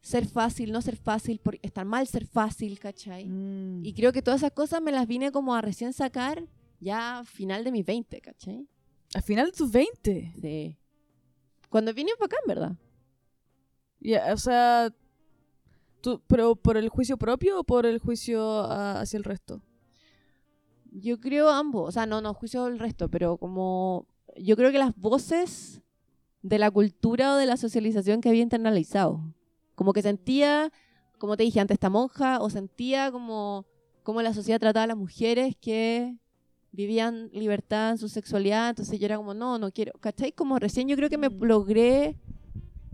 ser fácil, no ser fácil, por, estar mal ser fácil, ¿cachai? Mm. Y creo que todas esas cosas me las vine como a recién sacar ya a final de mis 20, ¿cachai? Al final de tus 20. Sí. Cuando vine para acá, en verdad. Ya, o sea, tú, pero por el juicio propio o por el juicio ah, hacia el resto? Yo creo ambos. O sea, no, no juicio el resto, pero como. Yo creo que las voces de la cultura o de la socialización que había internalizado. Como que sentía, como te dije antes, esta monja, o sentía como, como la sociedad trataba a las mujeres que vivían libertad en su sexualidad. Entonces yo era como, no, no quiero. ¿Cachai? Como recién yo creo que me Mm. logré.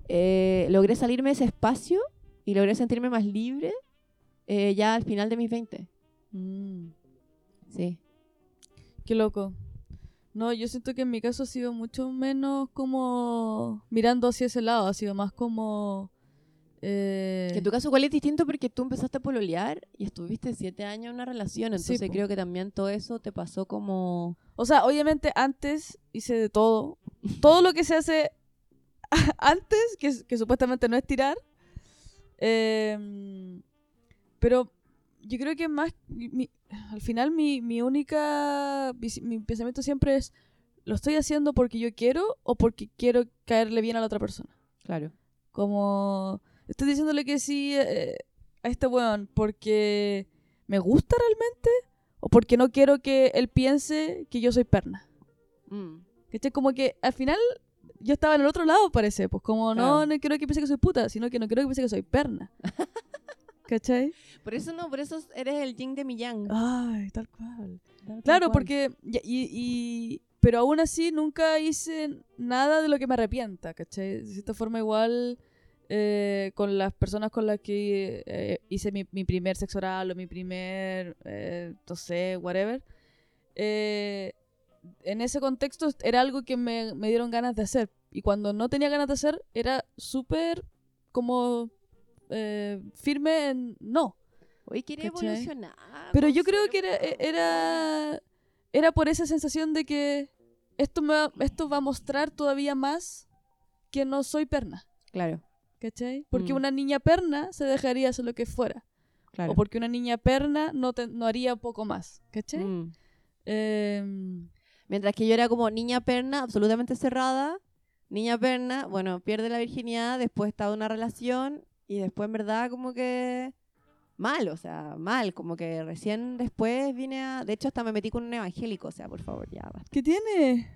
eh, logré salirme de ese espacio y logré sentirme más libre eh, ya al final de mis 20. Mm. Sí. Qué loco. No, yo siento que en mi caso ha sido mucho menos como mirando hacia ese lado, ha sido más como... eh, Que en tu caso igual es distinto porque tú empezaste a pololear y estuviste siete años en una relación, Sí, entonces po. creo que también todo eso te pasó como... O sea, obviamente antes hice de todo. Todo lo que se hace (laughs) antes, que, que supuestamente no es tirar, Em, pero yo creo que más, mi- al final mi, mi única, vis- mi pensamiento siempre es, ¿lo estoy haciendo porque yo quiero o porque quiero caerle bien a la otra persona? Claro. Como, estoy diciéndole que sí eh, a este weón porque me gusta realmente o porque no quiero que él piense que yo soy perna. Mm. ¿Cachai? Como que al final yo estaba en el otro lado, parece. Pues como no, no quiero que piense que soy puta, sino que no quiero que piense que soy perna. (laughs) ¿Cachai? Por eso no, por eso eres el yin de mi yang. Ay, tal cual. Tal Claro, cual. porque. y, y- y- pero aún así nunca hice nada de lo que me arrepienta, ¿cachai? De cierta forma, igual. Eh, con las personas con las que eh, hice mi, mi primer sexo oral o mi primer, eh, no sé, whatever, eh, en ese contexto era algo que me, me dieron ganas de hacer. Y cuando no tenía ganas de hacer, era súper como eh, firme en no. Hoy quiere ¿cachai? evolucionar. Pero yo creo que era, favor. era, era por esa sensación de que esto, me va, esto va a mostrar todavía más que no soy perna. Claro, ¿Cachai? Porque Mm. una niña perna se dejaría hacer lo que fuera. claro. O porque una niña perna no, te- no haría poco más. ¿Cachai? Mm. Em, Mientras que yo era como niña perna, absolutamente cerrada. Niña perna, bueno, pierde la virginidad, después está una relación y después en verdad como que mal, o sea, mal, como que recién después vine a... De hecho, hasta me metí con un evangélico, o sea, por favor, ya basta. ¿Qué tiene?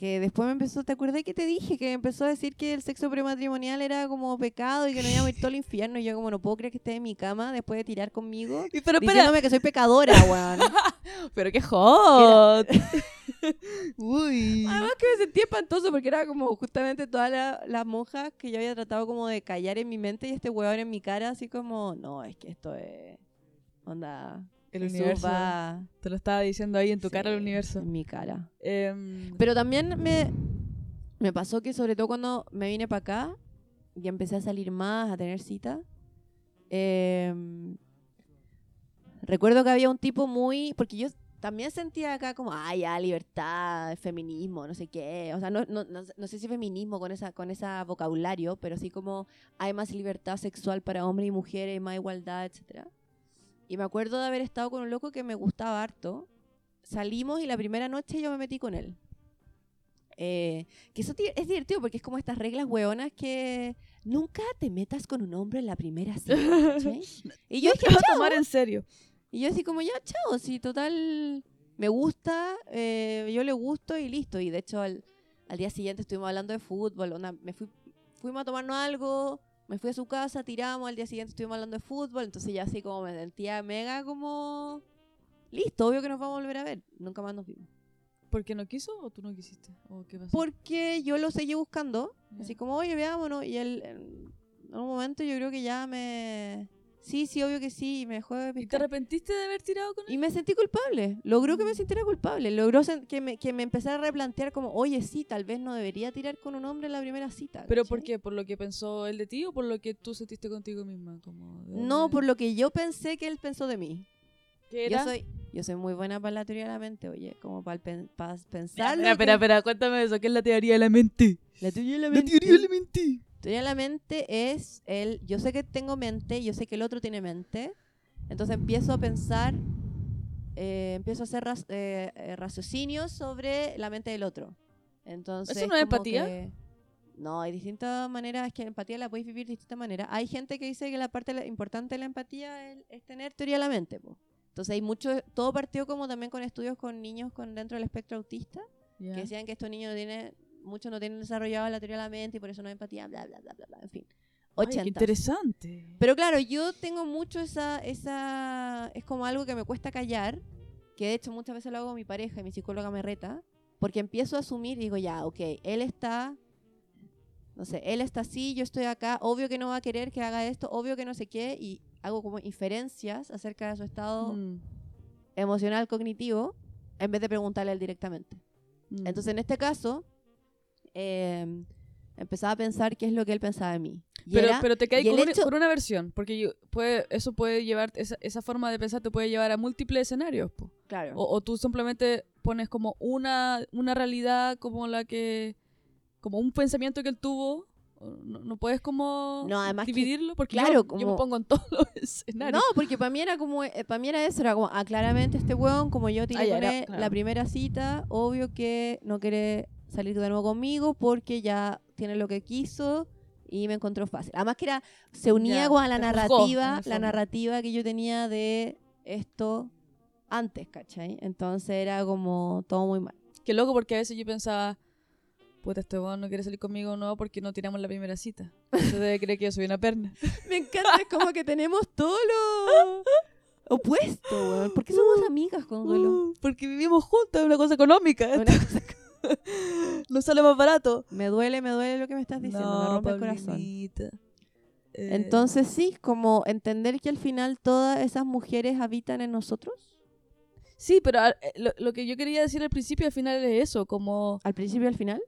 Que después me empezó, ¿te acuerdas que te dije? Que empezó a decir que el sexo prematrimonial era como pecado y que no íbamos a ir todo al infierno. Y yo como no puedo creer que esté en mi cama después de tirar conmigo. Y Pero espera, Diciéndome que soy pecadora, weón. (laughs) pero qué hot. (laughs) Uy. Además que me sentí espantoso porque era como justamente todas la- las monjas que yo había tratado como de callar en mi mente y este weón en mi cara así como, no, es que esto es... Onda... El universo. Te lo estaba diciendo ahí en tu cara el universo. En mi cara. Em, Pero también me, me pasó que sobre todo cuando me vine para acá y empecé a salir más, a tener citas, em, recuerdo que había un tipo muy... Porque yo también sentía acá como, ay, ya, libertad, feminismo, no sé qué. O sea, no, no, no, sé- no sé si feminismo con esa con esa vocabulario, pero sí como hay más libertad sexual para hombres y mujeres, más igualdad, etcétera. Y me acuerdo de haber estado con un loco que me gustaba harto. Salimos y la primera noche yo me metí con él. Eh, que eso es divertido porque es como estas reglas hueonas que nunca te metas con un hombre en la primera cita. (laughs) Y yo te dije, vas a tomar en serio. Y yo así como, ya, chao, si total me gusta, eh, yo le gusto y listo. Y de hecho al, al día siguiente estuvimos hablando de fútbol, onda, me fui, fuimos a tomarnos algo, me fui a su casa, tiramos, al día siguiente estuvimos hablando de fútbol, entonces ya así como me sentía mega como, listo, obvio que nos vamos a volver a ver. Nunca más nos vimos. ¿Por qué no quiso o tú no quisiste? ¿O qué pasó? Porque yo lo seguí buscando, así como, oye, veámonos, y él en un momento yo creo que ya me... Sí, sí, obvio que sí, y me dejó de ¿Y te pescar. arrepentiste de haber tirado con él? Y me sentí culpable. Logró Mm. que me sintiera culpable. Logró que me, que me empezara a replantear como, oye, sí, tal vez no debería tirar con un hombre en la primera cita. ¿Pero ¿cachai? por qué? ¿Por lo que pensó él de ti o por lo que tú sentiste contigo misma? Como de No, por lo que yo pensé que él pensó de mí. ¿Qué Yo era? soy, yo soy muy buena para la teoría de la mente, oye, como para Espera, pensar. espera, espera, espera, cuéntame eso. ¿Qué es la teoría de la mente? La teoría de la La mente. teoría de la mente. Teoría de la mente es el, yo sé que tengo mente, yo sé que el otro tiene mente, entonces empiezo a pensar, eh, empiezo a hacer ras- eh, eh, raciocinios sobre la mente del otro. Entonces, ¿Eso no es empatía? que- no, hay distintas maneras, es que la empatía la podéis vivir de distintas maneras. Hay gente que dice que la parte importante de la empatía es, es tener teoría de la mente. po. Entonces hay mucho, todo partió como también con estudios con niños con dentro del espectro autista, Ya. que decían que estos niños tienen, muchos no tienen desarrollado la teoría de la mente y por eso no hay empatía, bla, bla, bla, bla, bla, en fin. Ay, qué 80. interesante. Pero claro, yo tengo mucho esa, esa, es como algo que me cuesta callar, que de hecho muchas veces lo hago con mi pareja y mi psicóloga me reta, porque empiezo a asumir y digo, ya, ok, él está, no sé, él está así, yo estoy acá, obvio que no va a querer que haga esto, obvio que no sé qué, y hago como inferencias acerca de su estado Mm, emocional cognitivo, en vez de preguntarle a él directamente. mm. Entonces, en este caso, eh, empezaba a pensar qué es lo que él pensaba de mí. Y pero, era- pero te el con, una- hecho- con una versión, porque puede, eso puede llevar, esa, esa forma de pensar te puede llevar a múltiples escenarios. po. claro. O, o tú simplemente pones como una, una realidad como la que, como un pensamiento que él tuvo, no, no puedes como No, además dividirlo porque claro, yo, yo me como- pongo en todos (laughs) los escenarios. No, porque para mí era como, para mí era eso, era como, ah, claramente este weón, como yo tiré Ah, con él claro. la primera cita, obvio que no quiere salir de nuevo conmigo porque ya tiene lo que quiso y me encontró fácil. Además que era, se unía con la narrativa, la narrativa que yo tenía de esto antes, ¿cachai? Entonces era como todo muy mal. Qué loco porque a veces yo pensaba, puta, este weón no quiere salir conmigo no porque no tiramos la primera cita. Entonces debe creer que yo soy una perna. (laughs) Me encanta, es como que tenemos todo lo (laughs) opuesto, weón. ¿Por qué somos amigas, Consuelo? Uh, porque vivimos juntas, es una cosa económica. Una cosa (laughs) no sale más barato. Me duele, me duele lo que me estás diciendo, me rompe el corazón. Eh, Entonces sí, como entender que al final todas esas mujeres habitan en nosotros. Sí, pero ah, eh, lo, lo que yo quería decir al principio y al final es eso, como... Al principio y al final.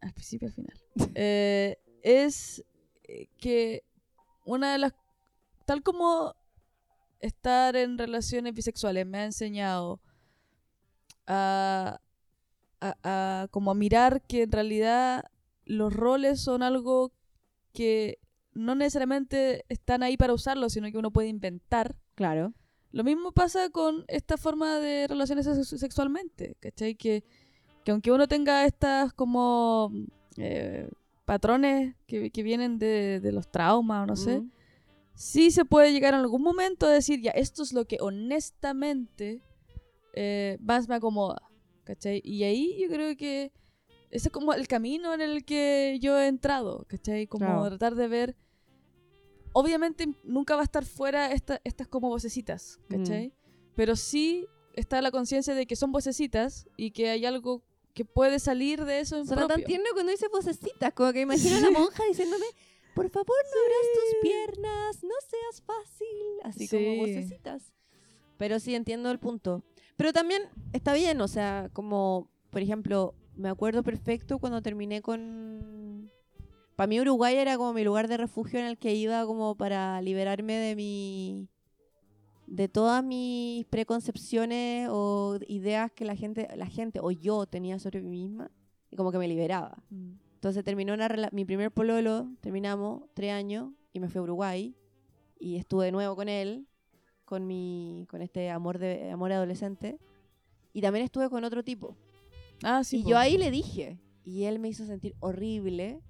Al principio y al final. (laughs) Eh, es que una de las... Tal como estar en relaciones bisexuales me ha enseñado a, a, como a mirar que en realidad los roles son algo que no necesariamente están ahí para usarlos, sino que uno puede inventar. Claro. Lo mismo pasa con esta forma de relaciones sex- sexualmente, ¿cachai? Que, que aunque uno tenga estas como eh, patrones que, que vienen de, de los traumas o no sé, Mm. sí se puede llegar en algún momento a decir, ya, esto es lo que honestamente eh, más me acomoda, ¿cachai? Y ahí yo creo que ese es como el camino en el que yo he entrado, ¿cachai? Como Claro. tratar de ver... Obviamente nunca va a estar fuera esta- estas como vocecitas, ¿cachai? Pero sí está la conciencia de que son vocecitas y que hay algo que puede salir de eso en Suena tan tierno cuando dice vocecitas, como que imagino a la monja diciéndome, por favor no abras tus piernas, no seas fácil. Así como Sí. vocecitas. Pero sí entiendo el punto. Pero también está bien, o sea, como, por ejemplo, me acuerdo perfecto cuando terminé con... Para mí Uruguay era como mi lugar de refugio en el que iba como para liberarme de mi... de todas mis preconcepciones o ideas que la gente, la gente o yo tenía sobre mí misma y como que me liberaba. Mm. Entonces terminó una mi primer pololo, terminamos tres años y me fui a Uruguay y estuve de nuevo con él, con mi, con este amor de amor adolescente y también estuve con otro tipo. Ah, sí. y po. yo ahí le dije y él me hizo sentir horrible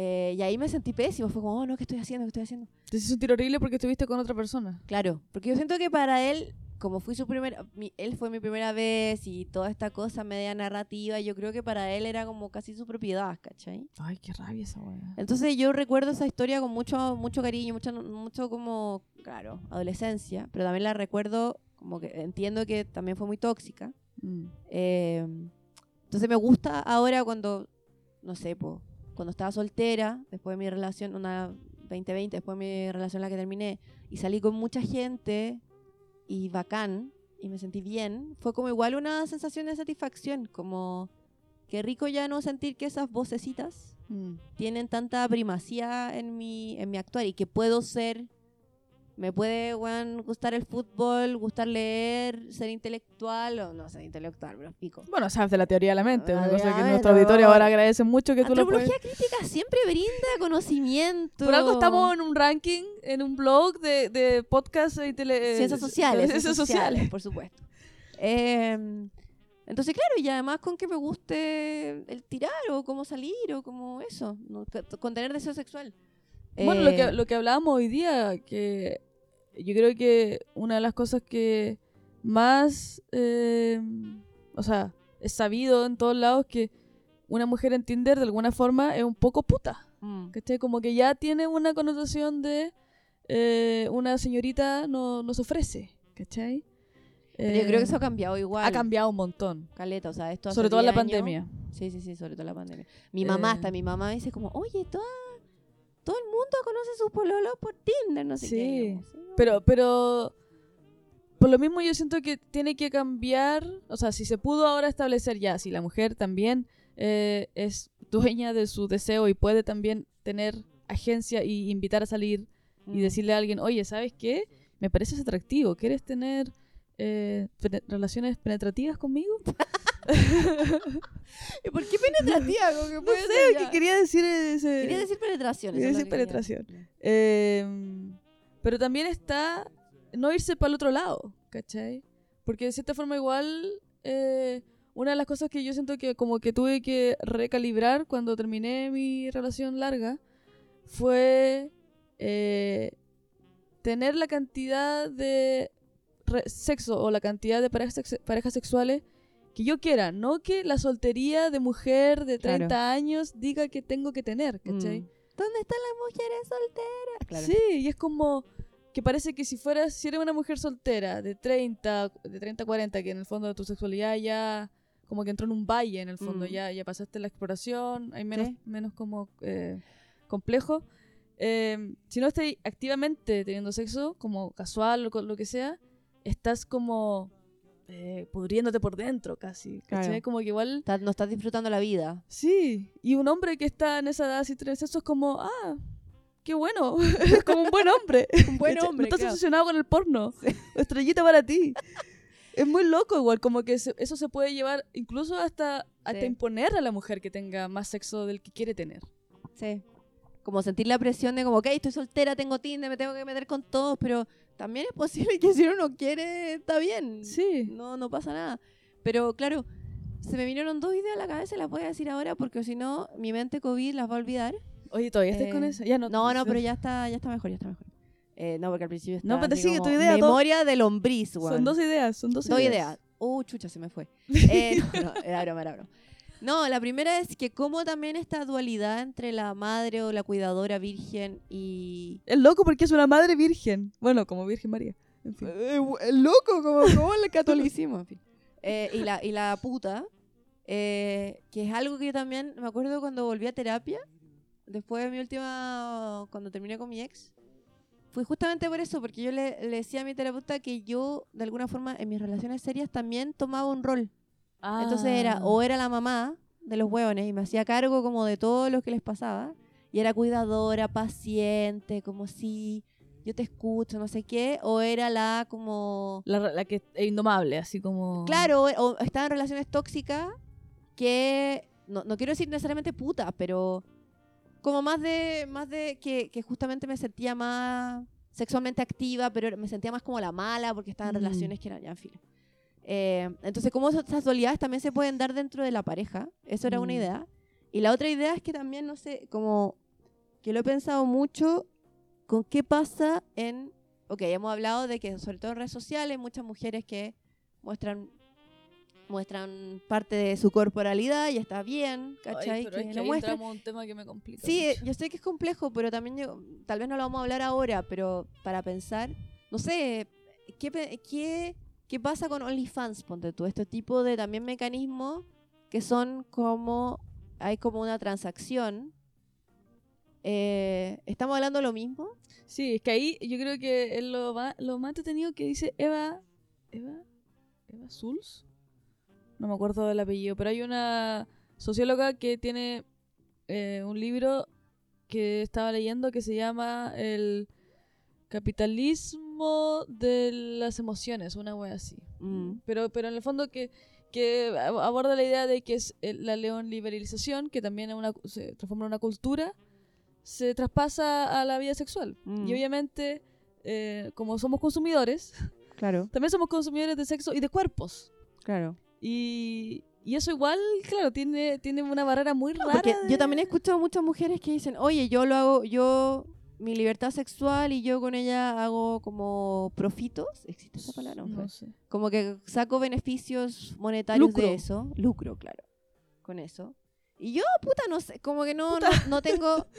eh, y ahí me sentí pésimo, fue como, oh no, ¿qué estoy haciendo? ¿Qué estoy haciendo? Te hizo sentir horrible porque estuviste con otra persona. Claro, porque yo siento que para él, como fui su primera, él fue mi primera vez y toda esta cosa media narrativa, yo creo que para él era como casi su propiedad, ¿cachai? Ay, qué rabia esa weá. Entonces yo recuerdo esa historia con mucho, mucho cariño, mucho, mucho como, claro, adolescencia, pero también la recuerdo como que entiendo que también fue muy tóxica. Mm. Eh, entonces me gusta ahora cuando, no sé, po, cuando estaba soltera, después de mi relación, una 2020, después de mi relación en la que terminé, y salí con mucha gente y bacán, y me sentí bien, fue como igual una sensación de satisfacción, como qué rico ya no sentir que esas vocecitas Mm. tienen tanta primacía en mi, en mi actuar y que puedo ser, me puede weón, gustar el fútbol, gustar leer, ser intelectual, o no ser intelectual, pero pico. Bueno, sabes de la teoría de la mente, una cosa que nuestro auditorio ahora agradece mucho que tú lo puedes... Antropología crítica siempre brinda conocimiento. Por algo estamos en un ranking, en un blog de, de podcast y tele... Ciencias eh, sociales. Ciencias sociales. por supuesto. Eh, entonces, claro, y además con que me guste el tirar o cómo salir o como eso, ¿no? con tener deseo sexual. Bueno, lo Eh, que, lo que hablábamos hoy día, que yo creo que una de las cosas que más, eh, o sea, es sabido en todos lados que una mujer en Tinder de alguna forma es un poco puta. mm. ¿Cachai? Como que ya tiene una connotación de eh, una señorita no, nos ofrece, ¿cachai? Pero yo Eh, creo que eso ha cambiado igual. ha cambiado un montón. Caleta, o sea, esto Sobre todo en la 10 años- pandemia. Sí, sí, sí, sobre todo en la pandemia. Mi mamá Eh. hasta, mi mamá dice como, oye, toda, todo el mundo conoce sus pololos por Tinder, no sé Sí, qué. "Sí, Pero, pero por lo mismo yo siento que tiene que cambiar, o sea, si se pudo ahora establecer ya, si la mujer también eh, es dueña de su deseo y puede también tener agencia y invitar a salir y decirle a alguien, oye, ¿sabes qué? Me pareces atractivo, ¿quieres tener eh, relaciones penetrativas conmigo? (laughs) (laughs) ¿Y por qué penetrativa? Como que No sé, ser que quería decir ese... Quería decir penetración. Quería decir que quería penetración. Eh, pero también está no irse para el otro lado, ¿cachai? Porque de cierta forma igual eh, una de las cosas que yo siento que como que tuve que recalibrar cuando terminé mi relación larga fue eh, tener la cantidad de sexo o la cantidad de parejas, parejas sexuales que yo quiera, no que la soltería de mujer de 30 Claro. años diga que tengo que tener, ¿cachai? Mm. ¿Dónde están las mujeres solteras? Claro. Sí, y es como que parece que si fueras, si eres una mujer soltera de 30, de 30 a 40, que en el fondo tu sexualidad ya como que entró en un valle, en el fondo, Mm. ya, ya pasaste la exploración, hay menos, Sí. menos como eh, complejo. Eh, si no estás activamente teniendo sexo, como casual o lo que sea, estás como eh, pudriéndote por dentro casi. ¿cachai? Claro. Como que igual no estás disfrutando la vida. Sí, y un hombre que está en esa edad así tiene sexo es como, ah, qué bueno, (laughs) es como un buen hombre. (laughs) Un buen ¿cachai? hombre, No estás claro. obsesionado con el porno. Estrellita para ti. Es muy loco igual, como que se- eso se puede llevar incluso hasta, hasta Sí. imponer a la mujer que tenga más sexo del que quiere tener. Sí. Como sentir la presión de como, ok, estoy soltera, tengo Tinder, me tengo que meter con todos, pero también es posible que si uno no quiere, está bien. Sí. No, no pasa nada. Pero claro, se me vinieron dos ideas a la cabeza, las voy a decir ahora porque si no, mi mente COVID las va a olvidar. Oye, ¿todavía estás con Eh, eso? Ya no, No, no, pero ya está, ya está mejor, ya está mejor. Eh, no, porque al principio estaba No, pero así sigue tu idea, Memoria de lombriz. Son dos ideas, son dos, Dos ideas. ideas. Uh, chucha, se me fue. (laughs) Eh, no, no, era broma, era broma. No, la primera es que como también esta dualidad entre la madre o la cuidadora virgen y... Es loco porque es una madre virgen. Bueno, como Virgen María. En fin. loco, como, como el (laughs) catolicismo, en fin. Eh, y, la, y la puta, eh, que es algo que yo también me acuerdo cuando volví a terapia, después de mi última, cuando terminé con mi ex, fue justamente por eso, porque yo le, le decía a mi terapeuta que yo, de alguna forma, en mis relaciones serias también tomaba un rol. Entonces era, Ah. o era la mamá de los hueones y me hacía cargo como de todo lo que les pasaba, y era cuidadora, paciente, como si yo te escucho, no sé qué, o era la como... La, la que es indomable, así como... Claro, o, o estaba en relaciones tóxicas que, no, no quiero decir necesariamente putas, pero como más de, más de que, que justamente me sentía más sexualmente activa, pero me sentía más como la mala porque estaba en Mm. relaciones que eran ya en fin. Eh, entonces, como esas dualidades también se pueden dar dentro de la pareja, eso era una Mm. idea. Y la otra idea es que también, no sé, como que lo he pensado mucho con qué pasa en... Ok, hemos hablado de que sobre todo en redes sociales hay muchas mujeres que muestran muestran parte de su corporalidad y está bien, ¿cachai? Ay, pero que es que ahí entramos a un tema que me complica Sí, mucho. yo sé que es complejo, pero también yo, tal vez no lo vamos a hablar ahora, pero para pensar, no sé, ¿qué, qué, qué pasa con OnlyFans, ponte tú? Este tipo de también mecanismos que son como, hay como una transacción. Eh, ¿Estamos hablando lo mismo? Sí, es que ahí yo creo que es lo lo más entretenido que dice Eva... ¿Eva? ¿Eva? No me acuerdo del apellido, pero hay una socióloga que tiene eh, un libro que estaba leyendo que se llama El capitalismo de las emociones, una wea así. Mm, Pero, pero en el fondo que, que ab- aborda la idea de que es la neoliberalización, que también es una, se transforma en una cultura, se traspasa a la vida sexual. Mm. Y obviamente, eh, como somos consumidores, (laughs) claro, también somos consumidores de sexo y de cuerpos. claro. Y, y eso igual, claro, tiene, tiene una barrera muy rara. Porque de- yo también he escuchado muchas mujeres que dicen, oye, yo lo hago, yo, mi libertad sexual y yo con ella hago como profitos, ¿existe esa palabra? No, No sé. como que saco beneficios monetarios Lucro. de eso, lucro, claro, con eso. Y yo, puta, no sé, como que no, no, no tengo... (laughs)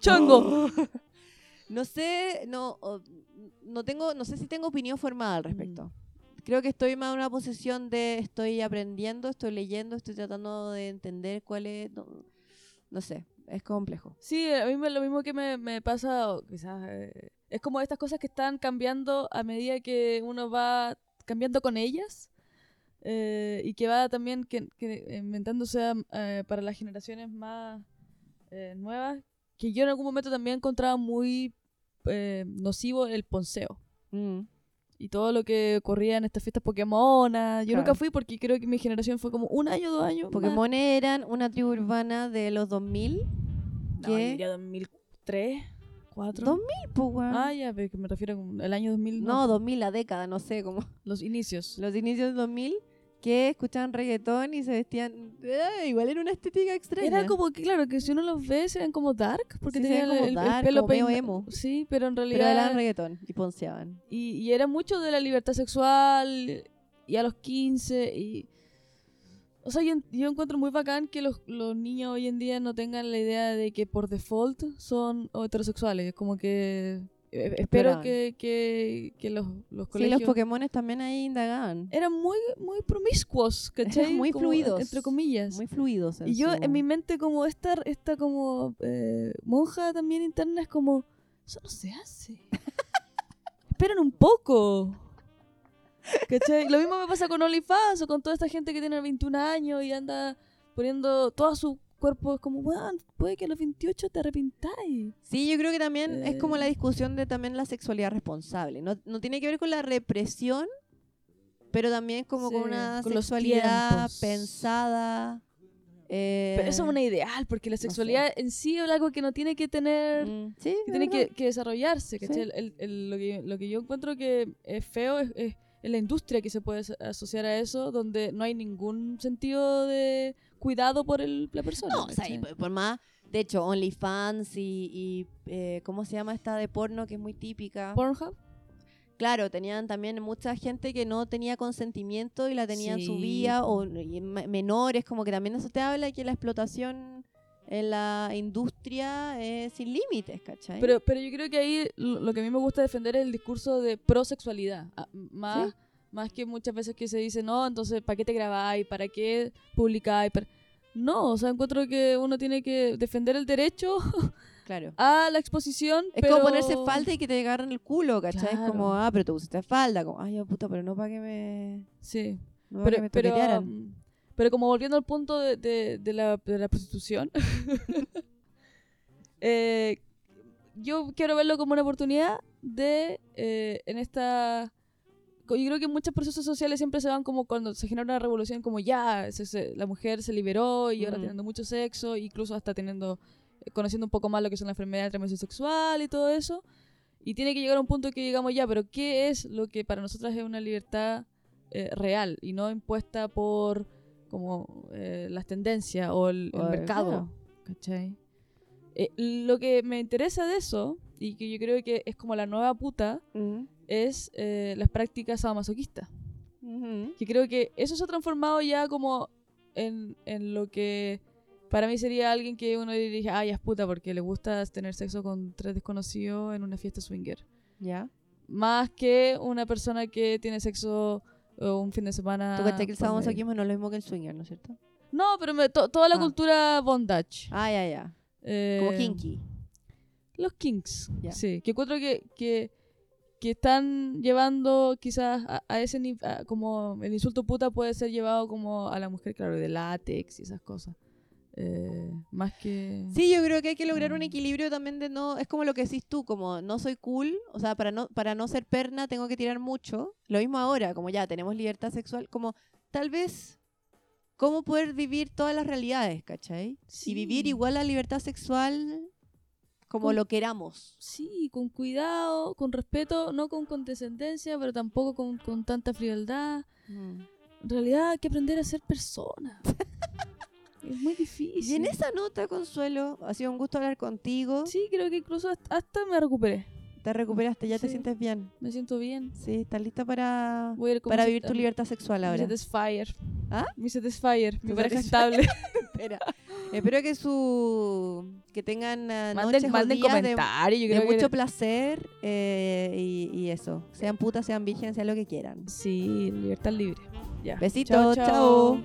¡Chongo! No sé, no, no tengo, no sé si tengo opinión formada al respecto. Mm. Creo que estoy más en una posición de estoy aprendiendo, estoy leyendo, estoy tratando de entender cuál es, no, no sé, es complejo. Sí, a mí me- lo mismo que me, me pasa, o quizás, eh, es como estas cosas que están cambiando a medida que uno va cambiando con ellas eh, y que va también que, que inventándose eh, para las generaciones más nuevas, que yo en algún momento también encontraba muy nocivo el ponceo. Mm. Y todo lo que ocurría en estas fiestas Pokémonas. Yo Claro. nunca fui porque creo que mi generación fue como un año, dos años. más. Pokémon eran una tribu urbana de los 2000. No, ¿Qué? yo diría 2003, 2004. 2000, pues, weón. Ah, ya, pero que me refiero a el año 2000. no, 2000, la década, no sé, como Los inicios. los inicios del 2000, que escuchaban reggaetón y se vestían. eh, igual era una estética extraña. Era como que, claro, que si uno los ve, se ven como dark, porque Sí, se tenían como el, el dark, pelo como emo. Sí, pero en Pero realidad. eran reggaetón y ponceaban. y, y era mucho de la libertad sexual, y a los 15, y. O sea, yo, yo encuentro muy bacán que los, los niños hoy en día no tengan la idea de que por default son heterosexuales. Es como que. Eh, espero que, que, que los, los Sí, colegios. los Pokémones también ahí indagaban. eran muy, muy promiscuos, (laughs) ¿cachai? muy Como, fluidos. Entre comillas. Muy fluidos. Y yo su- en mi mente como esta, esta como eh, monja también interna es como, eso no se hace. (laughs) Esperen un poco. ¿Cachai? Lo mismo me pasa con OnlyFans o con toda esta gente que tiene 21 años y anda poniendo todo su cuerpo. Es como, weón, puede que a los 28 te arrepintáis. Sí, yo creo que también es como Eh. la discusión de también la sexualidad responsable. No, no tiene que ver con la represión, pero también como Sí, con una con sexualidad pensada. eh, Pero eso es una ideal, porque la sé. sexualidad en sí es algo que no tiene que tener... mm, sí, que tiene que, que desarrollarse, ¿cachai? Sí. El- el- el- lo, que, lo que yo encuentro que es feo es, es- es la industria que se puede as- asociar a eso, donde no hay ningún sentido de cuidado por el, la persona. No, o sea, por, por más, de hecho, OnlyFans y, y, eh, ¿cómo se llama esta de porno que es muy típica? Pornhub, Claro, tenían también mucha gente que no tenía consentimiento y la tenían Sí, subida, o y menores, como que también eso te habla que la explotación en la industria es sin límites, ¿cachai? pero, pero yo creo que ahí lo, que a mí me gusta defender es el discurso de prosexualidad, ah, más, Sí. más que muchas veces que se dice, no, entonces, ¿para qué te grabáis? ¿Para qué publicáis? Para-". No, o sea, encuentro que uno tiene que defender el derecho (laughs) claro. a la exposición, Es pero... como ponerse falda y que te agarren el culo, ¿cachai? Claro. Es como, ah, pero te pusiste falda, como, ay, oh, puta, pero no para que me, Sí. no pero, que me pero, um, pero como volviendo al punto de, de- de la, de la prostitución, (laughs) eh, yo quiero verlo como una oportunidad de, eh, en esta... Yo creo que muchos procesos sociales siempre se van como cuando se genera una revolución, como ya, se- se- la mujer se liberó y ahora Ujú. teniendo mucho sexo, incluso hasta teniendo, eh, conociendo un poco más lo que son las enfermedades de transmisión sexual y todo eso. Y tiene que llegar a un punto que digamos ya, pero ¿qué es lo que para nosotras es una libertad eh, real y no impuesta por como eh, las tendencias o el, el O, eh, mercado? ¿Cachai? Eh, lo que me interesa de eso, y que yo creo que es como la nueva puta, Ujú. es eh, las prácticas sadomasoquistas. Ujú. Que creo que eso se ha transformado ya como en, en lo que para mí sería alguien que uno diría, ya es puta porque le gusta tener sexo con tres desconocidos en una fiesta swinger. Ya. Más que una persona que tiene sexo un fin de semana. Tú cachai que el sadomasoquismo no es lo mismo que el swinger, ¿no es cierto? No, pero me- to- toda la Ah. cultura bondage. Ah, ya, ya. Eh, Como kinky. Los kinks. Ya. Sí, que encuentro que, que, que están llevando quizás a, a ese nivel, como el insulto puta puede ser llevado como a la mujer, claro, de látex y esas cosas. Eh, más que... Sí, yo creo que hay que lograr un Mm. equilibrio también de no, es como lo que decís tú, como no soy cool, o sea, para no, para no ser perna tengo que tirar mucho. Lo mismo ahora, como ya tenemos libertad sexual, como tal vez cómo poder vivir todas las realidades, ¿cachai? Sí. Y vivir igual la libertad sexual como Con- lo queramos. Sí, con cuidado, con respeto, no con condescendencia, pero tampoco con, con tanta frialdad. En realidad hay que aprender a ser persona. (laughs) es muy difícil. Y en esa nota, Consuelo, ha sido un gusto hablar contigo. Sí, creo que incluso hasta, me recuperé. Te recuperaste, ya te sientes bien. Me siento bien. Sí, estás lista para, para vivir tu mi- libertad sexual Mi ahora. Satisfyer. ¿Ah? Mi Satisfyer. Mi pareja estable. (laughs) Espera. Espero que su que tengan noches manden o manden de. Yo de creo que- mucho placer eh, y, y eso. Sean putas, sean virgen, sean lo que quieran. Sí, libertad libre. Ya. Besitos, chao.